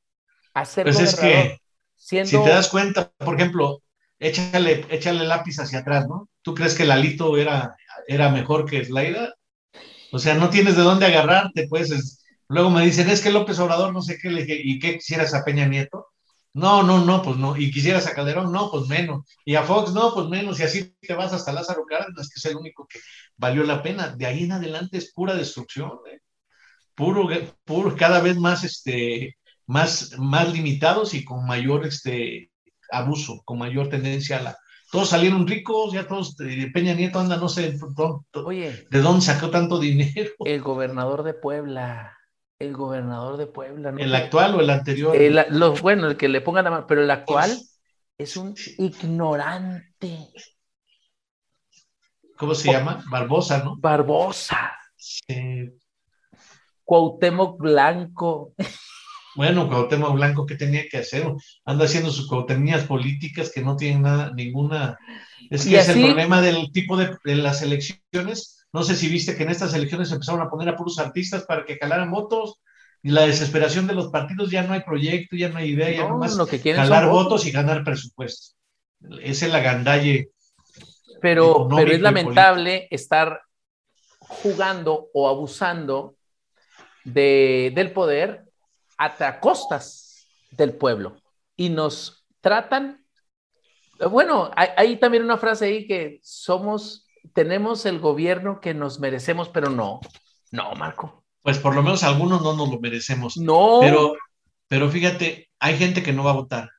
a ser Pues es gobernador, que, siendo... si te das cuenta, por ejemplo, échale, échale lápiz hacia atrás, ¿no? ¿Tú crees que Lalito era, era mejor que Slaida? O sea, no tienes de dónde agarrarte, pues. es- luego me dicen, es que López Obrador no sé qué, le dije, ¿y qué quisieras a Peña Nieto? No, no, no, pues no. ¿Y quisieras a Calderón? No, pues menos. Y a Fox, no, pues menos. Y así te vas hasta Lázaro Cárdenas, que es el único que valió la pena. De ahí en adelante es pura destrucción, ¿eh? Puro, puro, cada vez más, este, más, más limitados y con mayor, este, abuso, con mayor tendencia a la... Todos salieron ricos, ya todos, eh, Peña Nieto anda, no sé, Oye, de dónde sacó tanto dinero. el gobernador de Puebla, el gobernador de Puebla, ¿no? ¿El actual o el anterior? El- lo- bueno, el que le pongan a mano, pero el actual Pues, es un ignorante. ¿Cómo se llama? Barbosa, ¿no? Barbosa, Eh, Cuauhtémoc Blanco. Bueno, Cuauhtémoc Blanco, ¿qué tenía que hacer? Anda haciendo sus cuauhtemías políticas que no tienen nada, ninguna... Es que es el problema del tipo de, de las elecciones. No sé si viste que en estas elecciones empezaron a poner a puros artistas para que calaran votos. Y la desesperación de los partidos, ya no hay proyecto, ya no hay idea, ya No, nomás lo que quieren son jalar votos. votos y ganar presupuesto. Ese es el agandalle. Pero, pero es lamentable estar jugando o abusando de, del poder a costas del pueblo. Y nos tratan, bueno, hay, hay también una frase ahí que somos, tenemos el gobierno que nos merecemos, pero no, no, Marco, Pues por lo menos algunos no nos lo merecemos. no. Pero, pero fíjate, hay gente que no va a votar,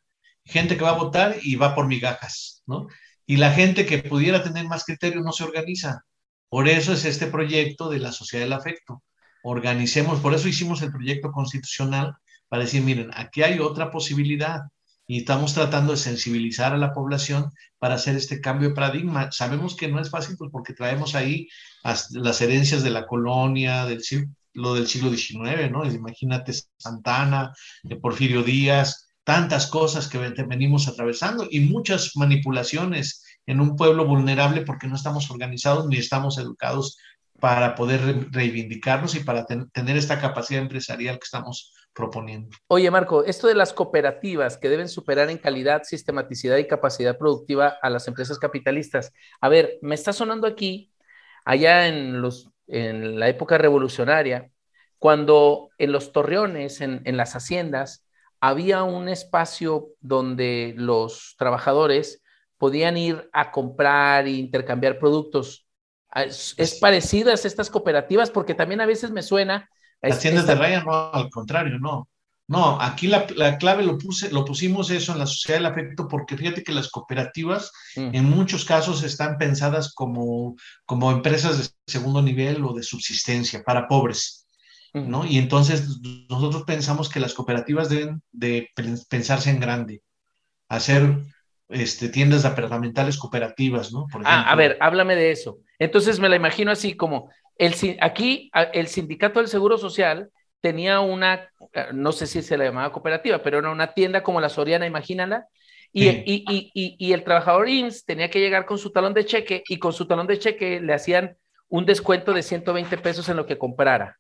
gente que va a votar y va por migajas, ¿no? Y la gente que pudiera tener más criterio no se organiza. Por eso es este proyecto de la sociedad del afecto. Organicemos, por eso hicimos el proyecto constitucional para decir, miren, aquí hay otra posibilidad y estamos tratando de sensibilizar a la población para hacer este cambio de paradigma. Sabemos que no es fácil pues, porque traemos ahí as- las herencias de la colonia, del lo del siglo XIX, ¿no? Imagínate Santana, de Porfirio Díaz, tantas cosas que ven- venimos atravesando y muchas manipulaciones en un pueblo vulnerable porque no estamos organizados ni estamos educados para poder re- reivindicarnos y para ten- tener esta capacidad empresarial que estamos proponiendo. Oye, Marco, esto de las cooperativas que deben superar en calidad, sistematicidad y capacidad productiva a las empresas capitalistas. A ver, me está sonando aquí, allá en, los, en la época revolucionaria, cuando en los torreones, en, en las haciendas, había un espacio donde los trabajadores podían ir a comprar e intercambiar productos. Ah, ¿Es, es parecidas estas cooperativas? Porque también a veces me suena... Las tiendas de raya no, al contrario, no. No, aquí la, la clave lo, puse, lo pusimos eso en la sociedad del afecto porque fíjate que las cooperativas Mm. en muchos casos están pensadas como, como empresas de segundo nivel o de subsistencia para pobres, ¿no? Y entonces nosotros pensamos que las cooperativas deben de pen- pensarse en grande, hacer este, tiendas departamentales cooperativas, ¿no? Por Ah, a ver, háblame de eso. Entonces me la imagino así como el, aquí el sindicato del Seguro Social tenía una, eh, no sé si se la llamaba cooperativa, pero era una tienda como la Soriana, imagínala, y, Sí. y, y, y, el trabajador IMSS tenía que llegar con su talón de cheque y con su talón de cheque le hacían un descuento de 120 pesos en lo que comprara.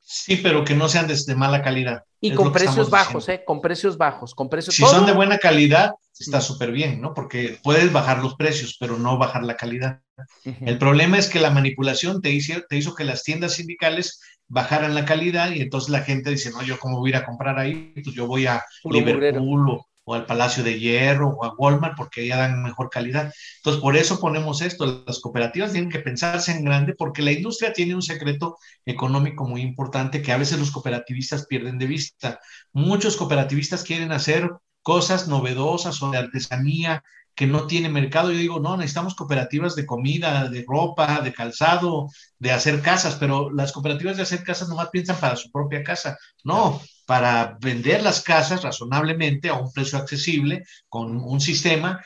Sí, pero que no sean de, de mala calidad. Y con precios bajos, diciendo. ¿eh? Con precios bajos, con precios... Si todo- son de buena calidad, está súper bien, ¿no? Porque puedes bajar los precios, pero no bajar la calidad. El problema es que la manipulación te hizo, te hizo que las tiendas sindicales bajaran la calidad y entonces la gente dice, no, yo cómo voy a ir a comprar ahí, pues yo voy a Puro. Liverpool o, o al Palacio de Hierro o a Walmart porque ya dan mejor calidad. Entonces, por eso ponemos esto, las cooperativas tienen que pensarse en grande porque la industria tiene un secreto económico muy importante que a veces los cooperativistas pierden de vista. Muchos cooperativistas quieren hacer cosas novedosas o de artesanía que no tiene mercado. Yo digo, no, necesitamos cooperativas de comida, de ropa, de calzado, de hacer casas, pero las cooperativas de hacer casas nomás piensan para su propia casa. No, para vender las casas razonablemente a un precio accesible, con un sistema.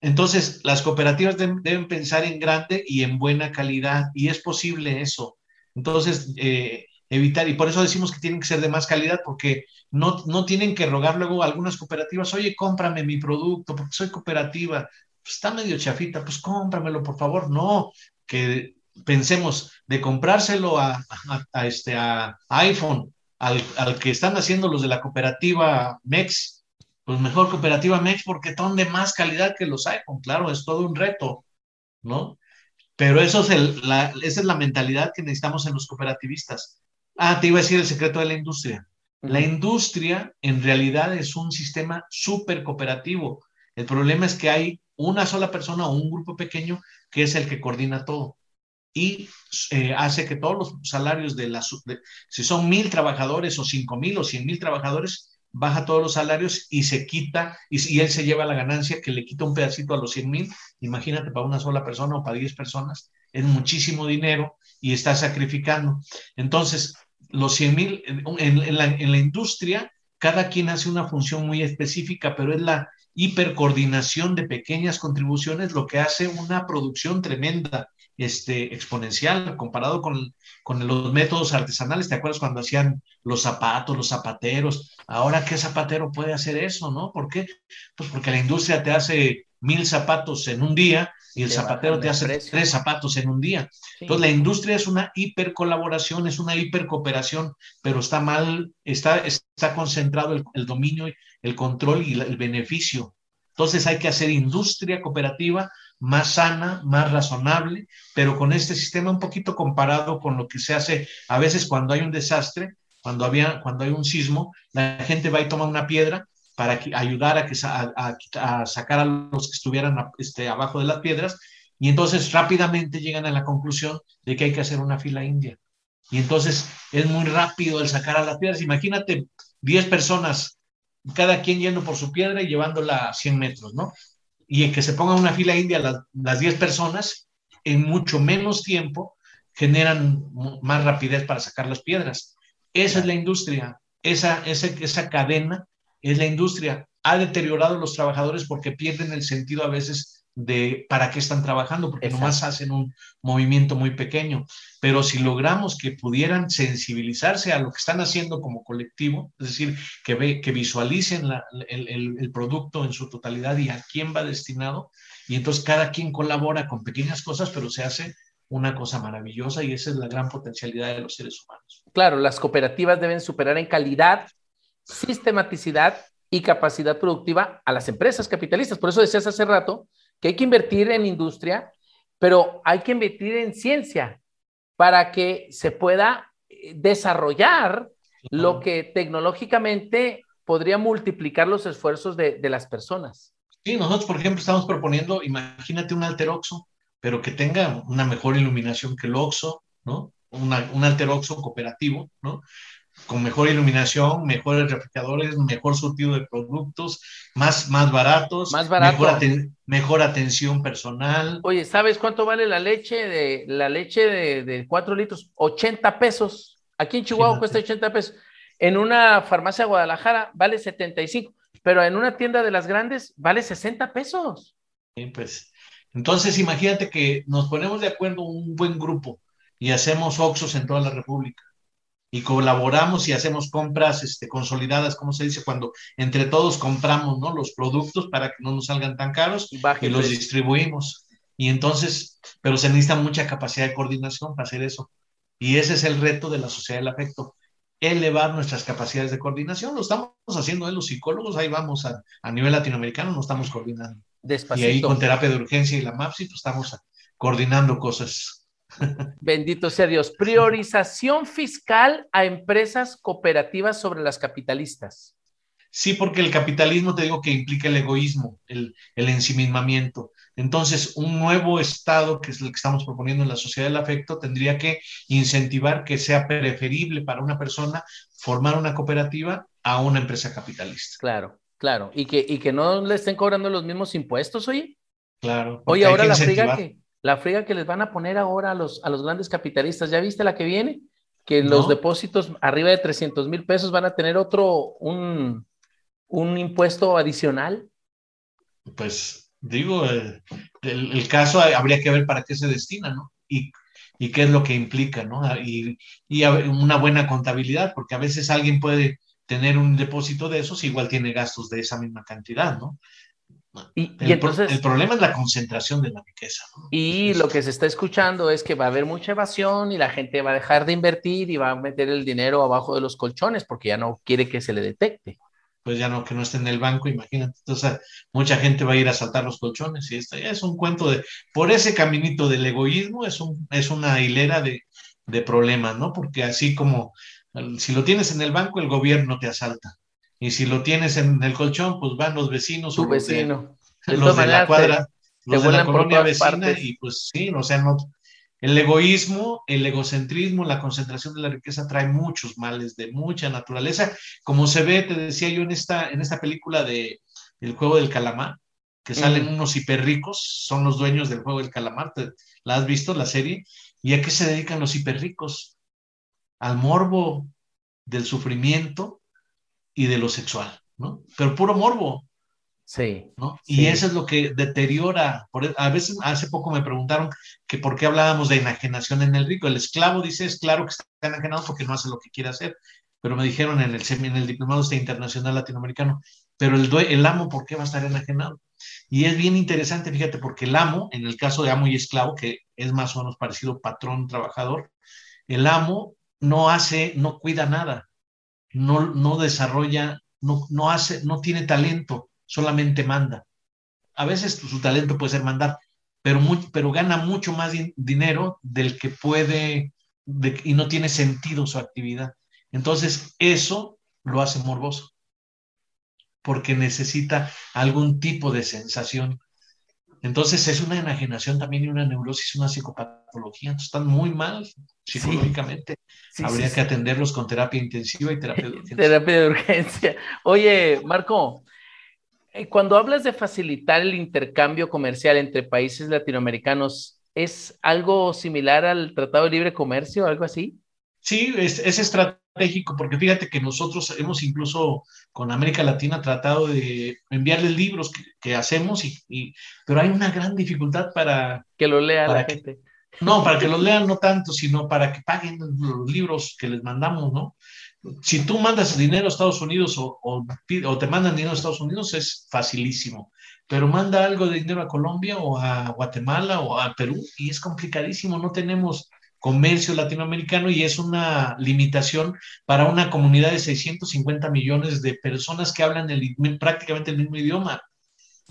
Entonces, las cooperativas deben, deben pensar en grande y en buena calidad, y es posible eso. Entonces, eh, evitar, y por eso decimos que tienen que ser de más calidad, porque no, no tienen que rogar luego a algunas cooperativas, oye, cómprame mi producto, porque soy cooperativa, pues está medio chafita, pues cómpramelo, por favor. No, que pensemos de comprárselo a, este, a iPhone al, al, que están haciendo los de la cooperativa MEX, pues mejor cooperativa MEX porque son de más calidad que los iPhone, claro, es todo un reto, ¿no? Pero eso es el, la, esa es la mentalidad que necesitamos en los cooperativistas. Ah, te iba a decir el secreto de la industria. La industria en realidad es un sistema súper cooperativo. El problema es que hay una sola persona o un grupo pequeño que es el que coordina todo y eh, hace que todos los salarios de las, si son mil trabajadores o cinco mil o cien mil trabajadores, baja todos los salarios y se quita, y, y, él se lleva la ganancia que le quita un pedacito a los cien mil, imagínate para una sola persona o para diez personas, es muchísimo dinero y está sacrificando. Entonces, los 100 mil, en, la, industria, cada quien hace una función muy específica, pero es la hipercoordinación de pequeñas contribuciones lo que hace una producción tremenda, este, exponencial, comparado con, con los métodos artesanales. ¿Te acuerdas cuando hacían los zapatos, los zapateros? Ahora, ¿qué zapatero puede hacer eso, no? ¿Por qué? Pues porque la industria te hace mil zapatos en un día y el zapatero te hace tres zapatos en un día. Entonces, la industria es una hipercolaboración, es una hipercooperación, pero está mal, está, está concentrado el, el dominio, el control y el beneficio. Entonces, hay que hacer industria cooperativa más sana, más razonable, pero con este sistema un poquito comparado con lo que se hace a veces cuando hay un desastre, cuando, había, cuando hay un sismo, la gente va y toma una piedra para ayudar a, que, a, sacar a los que estuvieran este, abajo de las piedras, y entonces rápidamente llegan a la conclusión de que hay que hacer una fila india. Y entonces es muy rápido el sacar a las piedras. Imagínate 10 personas, cada quien yendo por su piedra y llevándola a 100 metros, ¿no? Y en que se ponga una fila india las, las 10 personas, en mucho menos tiempo generan más rapidez para sacar las piedras. Esa es la industria, esa, esa, esa cadena es la industria. Ha deteriorado a los trabajadores porque pierden el sentido a veces de para qué están trabajando, porque nomás hacen un movimiento muy pequeño. Pero si logramos que pudieran sensibilizarse a lo que están haciendo como colectivo, es decir, que, ve, que visualicen la, el, el, el, producto en su totalidad y a quién va destinado, y entonces cada quien colabora con pequeñas cosas, pero se hace una cosa maravillosa y esa es la gran potencialidad de los seres humanos. Claro, las cooperativas deben superar en calidad sistematicidad y capacidad productiva a las empresas capitalistas. Por eso decías hace rato que hay que invertir en industria, pero hay que invertir en ciencia para que se pueda eh, desarrollar lo que tecnológicamente podría multiplicar los esfuerzos de, de, las personas. Sí, nosotros, por ejemplo, estamos proponiendo, imagínate un alteroxo, pero que tenga una mejor iluminación que el oxo, ¿no? Una, un alteroxo cooperativo, ¿no? Con mejor iluminación, mejores refrigeradores, mejor surtido de productos, más, más baratos, más barato. mejor, aten mejor, atención personal. Oye, ¿sabes cuánto vale la leche de la leche de, de 4 litros? 80 pesos. Aquí en Chihuahua sí, cuesta 80 pesos. En una farmacia de Guadalajara vale 75, pero en una tienda de las grandes vale 60 pesos. Sí, pues. Entonces, imagínate que nos ponemos de acuerdo un buen grupo y hacemos Oxos en toda la República y colaboramos y hacemos compras este, consolidadas, como se dice, cuando entre todos compramos ¿no? los productos para que no nos salgan tan caros y, y los distribuimos. Y entonces, pero se necesita mucha capacidad de coordinación para hacer eso. Y ese es el reto de la sociedad del afecto, elevar nuestras capacidades de coordinación. Lo estamos haciendo ¿eh? los psicólogos, ahí vamos a, a nivel latinoamericano, nos estamos coordinando. Despacito. Y ahí con terapia de urgencia y la MAPSI, pues estamos coordinando cosas Bendito sea Dios. Priorización fiscal a empresas cooperativas sobre las capitalistas. Sí, porque el capitalismo te digo que implica el egoísmo, el, el ensimismamiento. Entonces, un nuevo Estado, que es el que estamos proponiendo en la sociedad del afecto, tendría que incentivar que sea preferible para una persona formar una cooperativa a una empresa capitalista. Claro, claro. Y que, y que no le estén cobrando los mismos impuestos, oye. Claro. Oye, ahora la friga que, la friga que les van a poner ahora a los, a los grandes capitalistas. ¿Ya viste la que viene? Que no. los depósitos arriba de 300 mil pesos van a tener otro, un, un impuesto adicional. Pues digo, el, el, el, caso habría que ver para qué se destina, ¿no? Y, y qué es lo que implica, ¿no? Y, y, una buena contabilidad, porque a veces alguien puede tener un depósito de esos, igual tiene gastos de esa misma cantidad, ¿no? Y, el, entonces, el problema es la concentración de la riqueza. Y lo que se está escuchando es que va a haber mucha evasión y la gente va a dejar de invertir y va a meter el dinero abajo de los colchones porque ya no quiere que se le detecte. Pues ya no, que no esté en el banco, imagínate. Entonces, mucha gente va a ir a saltar los colchones y esto ya es un cuento de, por ese caminito del egoísmo, es, un, es una hilera de, de problemas, ¿no? Porque así como si lo tienes en el banco, el gobierno te asalta. Y si lo tienes en el colchón, pues van los vecinos. Tu vecino. De, los de la cuadra, los de la colonia vecina, y pues sí, o sea, no, el egoísmo, el egocentrismo, la concentración de la riqueza trae muchos males de mucha naturaleza, como se ve, te decía yo en esta, en esta película de El juego del calamar, que salen unos hiperricos, son los dueños del juego del calamar, ¿la has visto la serie? ¿Y a qué se dedican los hiperricos? Al morbo del sufrimiento y de lo sexual, ¿no? Pero puro morbo. Sí. ¿no? Y eso es lo que deteriora. Por, e, a veces, hace poco me preguntaron que por qué hablábamos de enajenación en el rico. El esclavo dice, es claro que está enajenado porque no hace lo que quiere hacer. Pero me dijeron en el, en el diplomado este internacional latinoamericano, pero el, el amo, ¿por qué va a estar enajenado? Y es bien interesante, fíjate, porque el amo, en el caso de amo y esclavo, que es más o menos parecido patrón-trabajador, el amo no hace, no cuida nada, no, no desarrolla, no, no hace, no tiene talento, solamente manda. A veces su talento puede ser mandar, pero, pero gana mucho más dinero del que puede y no tiene sentido su actividad. Entonces, eso lo hace morboso, porque necesita algún tipo de sensación. Entonces, es una enajenación también y una neurosis, una psicopatología. están muy mal psicológicamente. Habría que atenderlos con terapia intensiva y terapia de <laughs> urgencia. Terapia de urgencia. Oye, Marco, eh, cuando hablas de facilitar el intercambio comercial entre países latinoamericanos, ¿es algo similar al Tratado de Libre Comercio o algo así? Sí, es, estratégico porque fíjate que nosotros hemos incluso con América Latina tratado de enviarles libros que, hacemos, y, pero hay una gran dificultad para... Que lo lea la gente. No, para que los lean no tanto, sino para que paguen los libros que les mandamos, ¿no? si tú mandas dinero a Estados Unidos o, o, te mandan dinero a Estados Unidos es facilísimo, pero manda algo de dinero a Colombia o a Guatemala o a Perú y es complicadísimo, no tenemos comercio latinoamericano y es una limitación para una comunidad de 650 millones de personas que hablan prácticamente el mismo idioma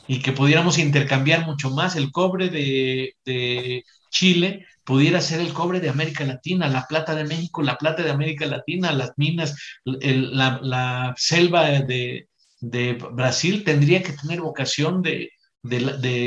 y que pudiéramos intercambiar mucho más. El cobre de, Chile pudiera ser el cobre de América Latina, la plata de México, la plata de América Latina, las minas, la, selva de, Brasil tendría que tener vocación de,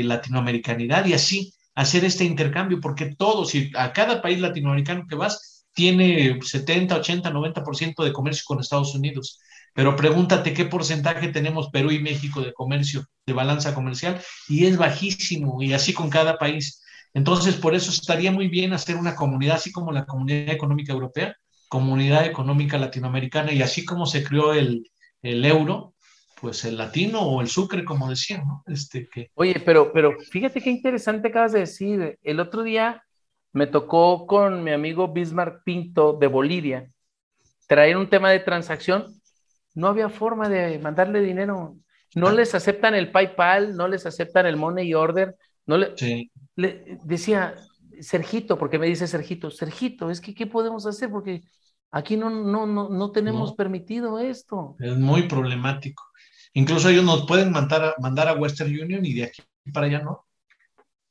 latinoamericanidad y así hacer este intercambio, porque todos, y a cada país latinoamericano que vas, tiene 70, 80, 90% de comercio con Estados Unidos. Pero pregúntate qué porcentaje tenemos Perú y México de comercio, de balanza comercial, y es bajísimo, y así con cada país. Entonces, por eso estaría muy bien hacer una comunidad, así como la Comunidad Económica Europea, Comunidad Económica Latinoamericana, y así como se creó el, euro, pues el latino o el sucre, como decían, ¿no? Este, que... Oye, pero, pero fíjate qué interesante acabas de decir. El otro día me tocó con mi amigo Bismarck Pinto de Bolivia traer un tema de transacción. No había forma de mandarle dinero. No ah. les aceptan el PayPal, no les aceptan el Money Order, no le, sí le decía, Sergito, porque me dice Sergito, Sergito, es que ¿qué podemos hacer? Porque aquí no, no, no, no tenemos permitido esto. Es muy problemático. Incluso ellos nos pueden mandar a, mandar a Western Union y de aquí para allá no.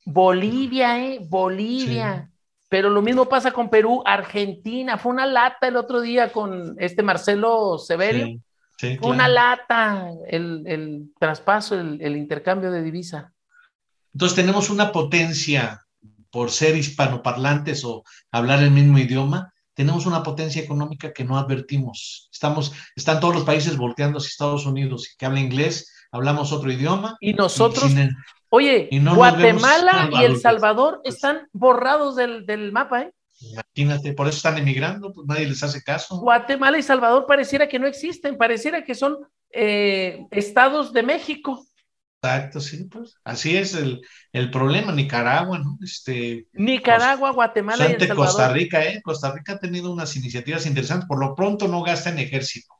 Bolivia, ¿eh? Bolivia. Pero lo mismo pasa con Perú, Argentina. Fue una lata el otro día con este Marcelo Severio. Sí, una lata el, el traspaso, el, el intercambio de divisa. Entonces tenemos una potencia por ser hispanoparlantes o hablar el mismo idioma, tenemos una potencia económica que no advertimos. Estamos, están todos los países volteando hacia Estados Unidos y que habla inglés, hablamos otro idioma. Y nosotros, oye, Guatemala y El Salvador están borrados del, mapa, ¿eh? Imagínate, por eso están emigrando, pues nadie les hace caso. Guatemala y Salvador pareciera que no existen, pareciera que son eh, estados de México. Exacto, sí, pues así es el, el problema. Nicaragua, ¿no? Este, Nicaragua, Guatemala y el Costa Rica, ¿eh? Costa Rica ha tenido unas iniciativas interesantes. Por lo pronto no gasta en ejército.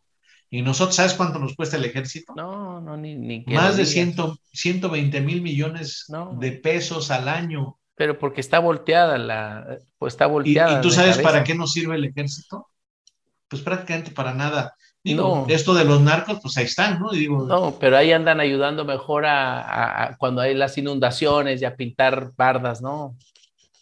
Y nosotros, ¿sabes cuánto nos cuesta el ejército? No, no, ni, ni Más de ciento, 120 mil millones de pesos al año. Pero porque está volteada la, pues está volteada. ¿Y, tú sabes para qué nos sirve el ejército? Pues prácticamente para nada. Digo, esto de los narcos, pues ahí están, ¿no? Digo, no, pero ahí andan ayudando mejor a, cuando hay las inundaciones y a pintar bardas, ¿no?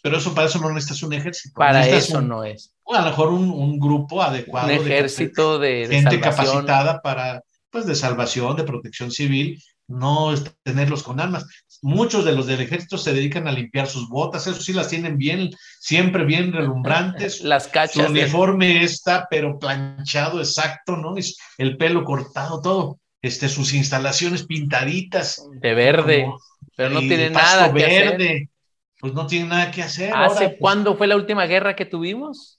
Pero eso para eso no necesitas un ejército. Para eso no es. a lo mejor un, grupo adecuado. Un ejército de, gente capacitada para, pues, de salvación, de protección civil, no tenerlos con armas. Muchos de los del ejército se dedican a limpiar sus botas, eso sí las tienen bien, siempre bien relumbrantes. <laughs> Las cachas. Su uniforme está, pero planchado exacto, ¿no? Es el pelo cortado, todo. Este, sus instalaciones pintaditas. De verde, pero no tiene nada que verde. Pues no tiene nada que hacer. ¿Hace pues cuándo fue la última guerra que tuvimos?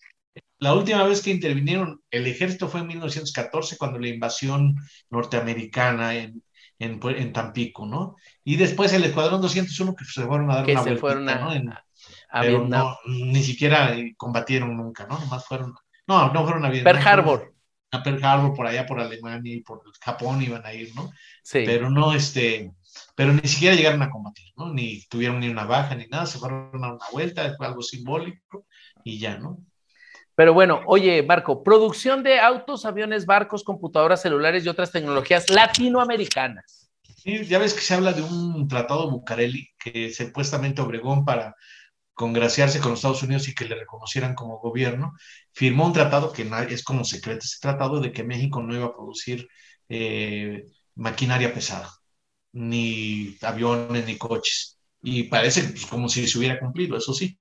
La última vez que intervinieron el ejército fue en 1914, cuando la invasión norteamericana en, en, Tampico, ¿no? Y después el Escuadrón 201 que se fueron a dar una vuelta, ¿no? pero no, ni siquiera combatieron nunca, ¿no? Nomás fueron, no, no fueron a Vietnam. Pearl Harbor. A Pearl Harbor, por allá por Alemania y por Japón iban a ir, ¿no? Sí. Pero no, este, pero ni siquiera llegaron a combatir, ¿no? Ni tuvieron ni una baja ni nada, se fueron a una vuelta, fue algo simbólico y ya, ¿no? Pero bueno, oye, Marco, producción de autos, aviones, barcos, computadoras, celulares y otras tecnologías latinoamericanas. Sí, ya ves que se habla de un tratado Bucareli que supuestamente Obregón para congraciarse con los Estados Unidos y que le reconocieran como gobierno, firmó un tratado que es como secreto, ese tratado de que México no iba a producir eh, maquinaria pesada, ni aviones, ni coches. Y parece pues, como si se hubiera cumplido, eso sí.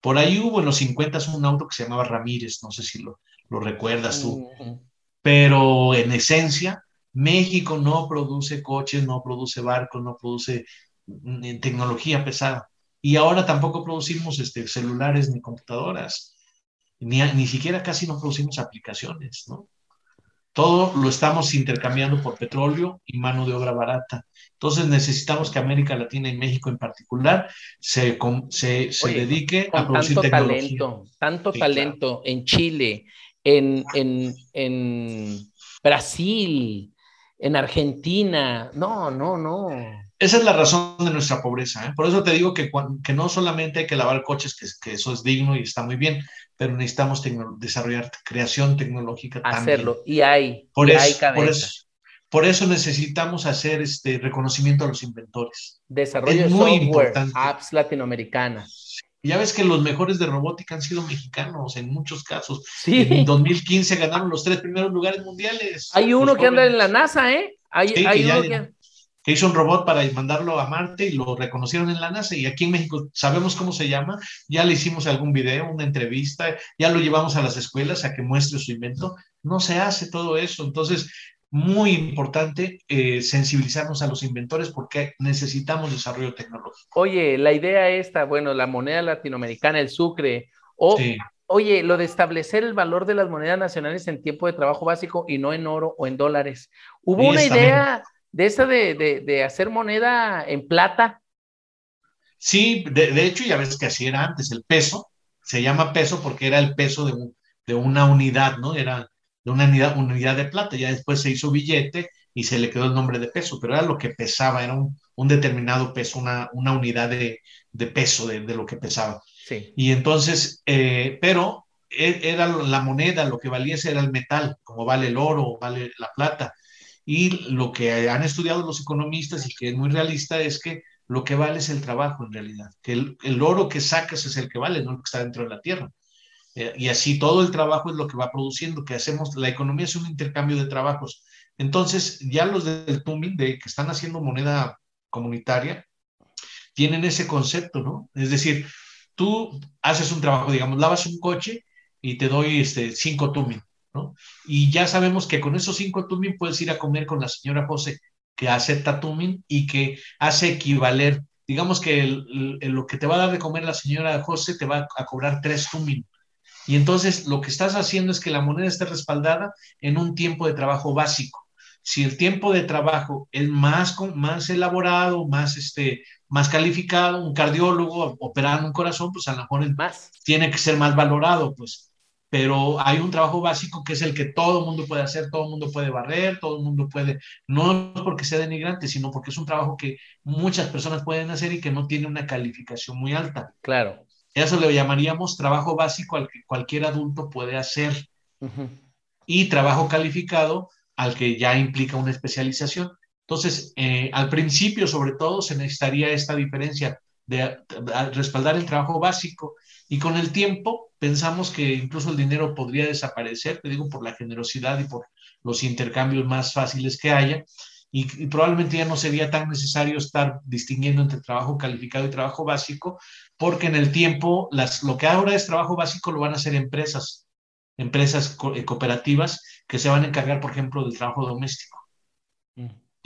Por ahí hubo en los 50 un auto que se llamaba Ramírez, no sé si lo, lo recuerdas tú, pero en esencia, México no produce coches, no produce barcos, no produce mm, tecnología pesada. Y ahora tampoco producimos este, celulares ni computadoras, ni, ni siquiera casi no producimos aplicaciones, ¿no? Todo lo estamos intercambiando por petróleo y mano de obra barata. Entonces necesitamos que América Latina y México en particular se, se, se dedique a producir tanto talento, tanto talento en Chile, en, en, en Brasil, en Argentina. No, no, no. Esa es la razón de nuestra pobreza. ¿eh? Por eso te digo que, que no solamente hay que lavar coches, que, que, eso es digno y está muy bien, pero necesitamos desarrollar creación tecnológica. Hacerlo, y hay, por, eso, hay por, eso, por eso, necesitamos hacer este reconocimiento a los inventores. Desarrollo de muy importante. apps latinoamericanas. Ya ves que los mejores de robótica han sido mexicanos en muchos casos. Sí. En 2015 ganaron los tres primeros lugares mundiales. Hay uno que anda en la NASA, ¿eh? Hay, hay uno que que hizo un robot para mandarlo a Marte y lo reconocieron en la NASA. Y aquí en México sabemos cómo se llama, ya le hicimos algún video, una entrevista, ya lo llevamos a las escuelas a que muestre su invento, no se hace todo eso, entonces muy importante eh, sensibilizarnos a los inventores porque necesitamos desarrollo tecnológico. Oye, la idea esta, bueno, la moneda latinoamericana, el sucre, o Oye, lo de establecer el valor de las monedas nacionales en tiempo de trabajo básico y no en oro o en dólares. Hubo una idea, de esa de, hacer moneda en plata. Sí, de, hecho ya ves que así era antes, el peso, se llama peso porque era el peso de, una unidad, ¿no? Era de una unidad, unidad de plata, ya después se hizo billete y se le quedó el nombre de peso, pero era lo que pesaba, era un, determinado peso, una, una unidad de, peso de, lo que pesaba. Sí. Y entonces, eh, pero e, era la moneda, lo que valía era el metal, como vale el oro, vale la plata. Y lo que han estudiado los economistas y que es muy realista es que lo que vale es el trabajo en realidad, que el, oro que sacas es el que vale, no lo que está dentro de la tierra. Eh, y así todo el trabajo es lo que va produciendo, que hacemos, la economía es un intercambio de trabajos. Entonces, ya los del Tumbing, de que están haciendo moneda comunitaria, tienen ese concepto, ¿no? Es decir, tú haces un trabajo, digamos, lavas un coche y te doy este, cinco Y ya sabemos que con esos cinco tumin puedes ir a comer con la señora José, que acepta tumin y que hace equivaler, digamos que lo que te va a dar de comer la señora José te va a cobrar tres tumin. Y entonces lo que estás haciendo es que la moneda esté respaldada en un tiempo de trabajo básico. Si el tiempo de trabajo es más, más elaborado, más, este, más calificado, un cardiólogo operando un corazón, pues a lo mejor más. tiene que ser más valorado, pues pero hay un trabajo básico que es el que todo el mundo puede hacer, todo el mundo puede barrer, todo el mundo puede, no porque sea denigrante, sino porque es un trabajo que muchas personas pueden hacer y que no tiene una calificación muy alta. Claro. Eso le llamaríamos trabajo básico al que cualquier adulto puede hacer. Y trabajo calificado al que ya implica una especialización. Entonces, eh, al principio, sobre todo, se necesitaría esta diferencia de respaldar el trabajo básico y con el tiempo pensamos que incluso el dinero podría desaparecer, te digo, por la generosidad y por los intercambios más fáciles que haya, y, probablemente ya no sería tan necesario estar distinguiendo entre trabajo calificado y trabajo básico, porque en el tiempo las, lo que ahora es trabajo básico lo van a hacer empresas, empresas eh, cooperativas que se van a encargar, por ejemplo, del trabajo doméstico.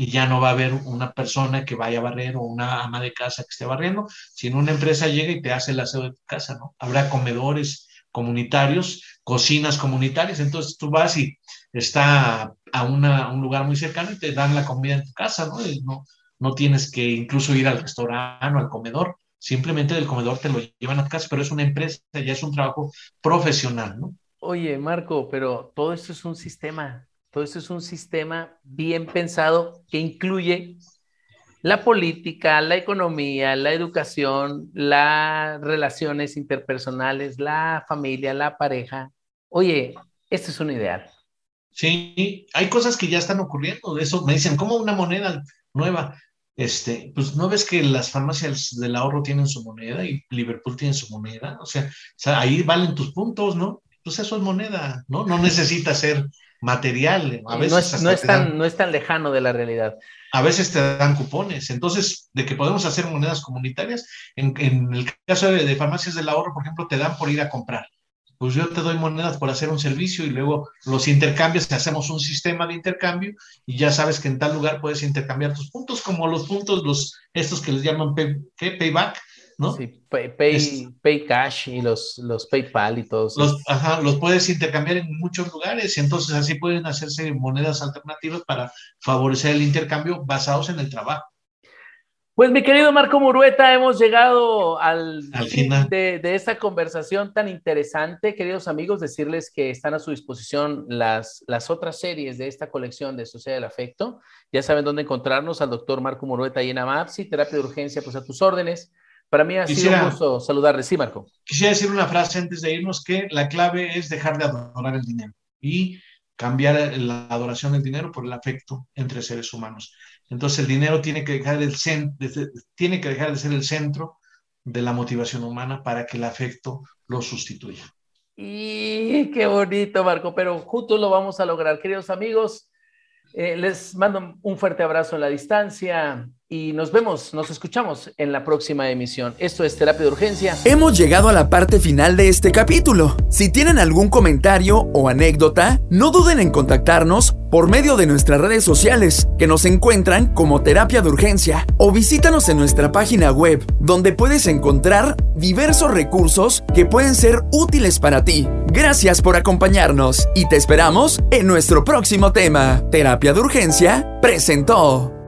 Y ya no va a haber una persona que vaya a barrer o una ama de casa que esté barriendo, sino una empresa llega y te hace el aseo de tu casa, ¿no? Habrá comedores comunitarios, cocinas comunitarias, entonces tú vas y está a, un lugar muy cercano y te dan la comida en tu casa, ¿no? no, no tienes que incluso ir al restaurante o al comedor, simplemente del comedor te lo llevan a casa, pero es una empresa, ya es un trabajo profesional, ¿no? Oye, Marco, pero todo esto es un sistema, todo esto es un sistema bien pensado que incluye la política, la economía, la educación, las relaciones interpersonales, la familia, la pareja. Oye, este es un ideal. Sí, hay cosas que ya están ocurriendo. De eso me dicen, ¿cómo una moneda nueva? Este, pues no ves que las farmacias del ahorro tienen su moneda y Liverpool tiene su moneda. O sea, ahí valen tus puntos, ¿no? Pues eso es moneda, ¿no? No necesita ser material. A veces no es, tan, no es tan lejano de la realidad a veces te dan cupones. Entonces, de que podemos hacer monedas comunitarias, en, el caso de, farmacias del ahorro, por ejemplo, te dan por ir a comprar. Pues yo te doy monedas por hacer un servicio y luego los intercambios, hacemos un sistema de intercambio y ya sabes que en tal lugar puedes intercambiar tus puntos, como los puntos, los estos que les llaman payback, ¿no? Sí, pay, Cash y los, los PayPal y todos. Los, ajá, los puedes intercambiar en muchos lugares y entonces así pueden hacerse monedas alternativas para favorecer el intercambio basados en el trabajo. Pues mi querido Marco Murueta, hemos llegado al, final de, de, esta conversación tan interesante. Queridos amigos, decirles que están a su disposición las, las otras series de esta colección de Sociedad del Afecto. Ya saben dónde encontrarnos al doctor Marco Murueta y en AMAPSI, terapia de urgencia, pues a tus órdenes. Para mí ha sido un gusto saludarle. Sí, Marco. Quisiera decir una frase antes de irnos que la clave es dejar de adorar el dinero y cambiar la adoración del dinero por el afecto entre seres humanos. Entonces el dinero tiene que dejar, el tiene que dejar de ser el centro de la motivación humana para que el afecto lo sustituya. Y qué bonito, Marco, pero justo lo vamos a lograr. Queridos amigos, eh, les mando un fuerte abrazo en la distancia y nos vemos, nos escuchamos en la próxima emisión. Esto es Terapia de Urgencia. Hemos llegado a la parte final de este capítulo. Si tienen algún comentario o anécdota, no duden en contactarnos por medio de nuestras redes sociales, que nos encuentran como Terapia de Urgencia, o visítanos en nuestra página web, donde puedes encontrar diversos recursos que pueden ser útiles para ti. Gracias por acompañarnos y te esperamos en nuestro próximo tema. Terapia de Urgencia presentó.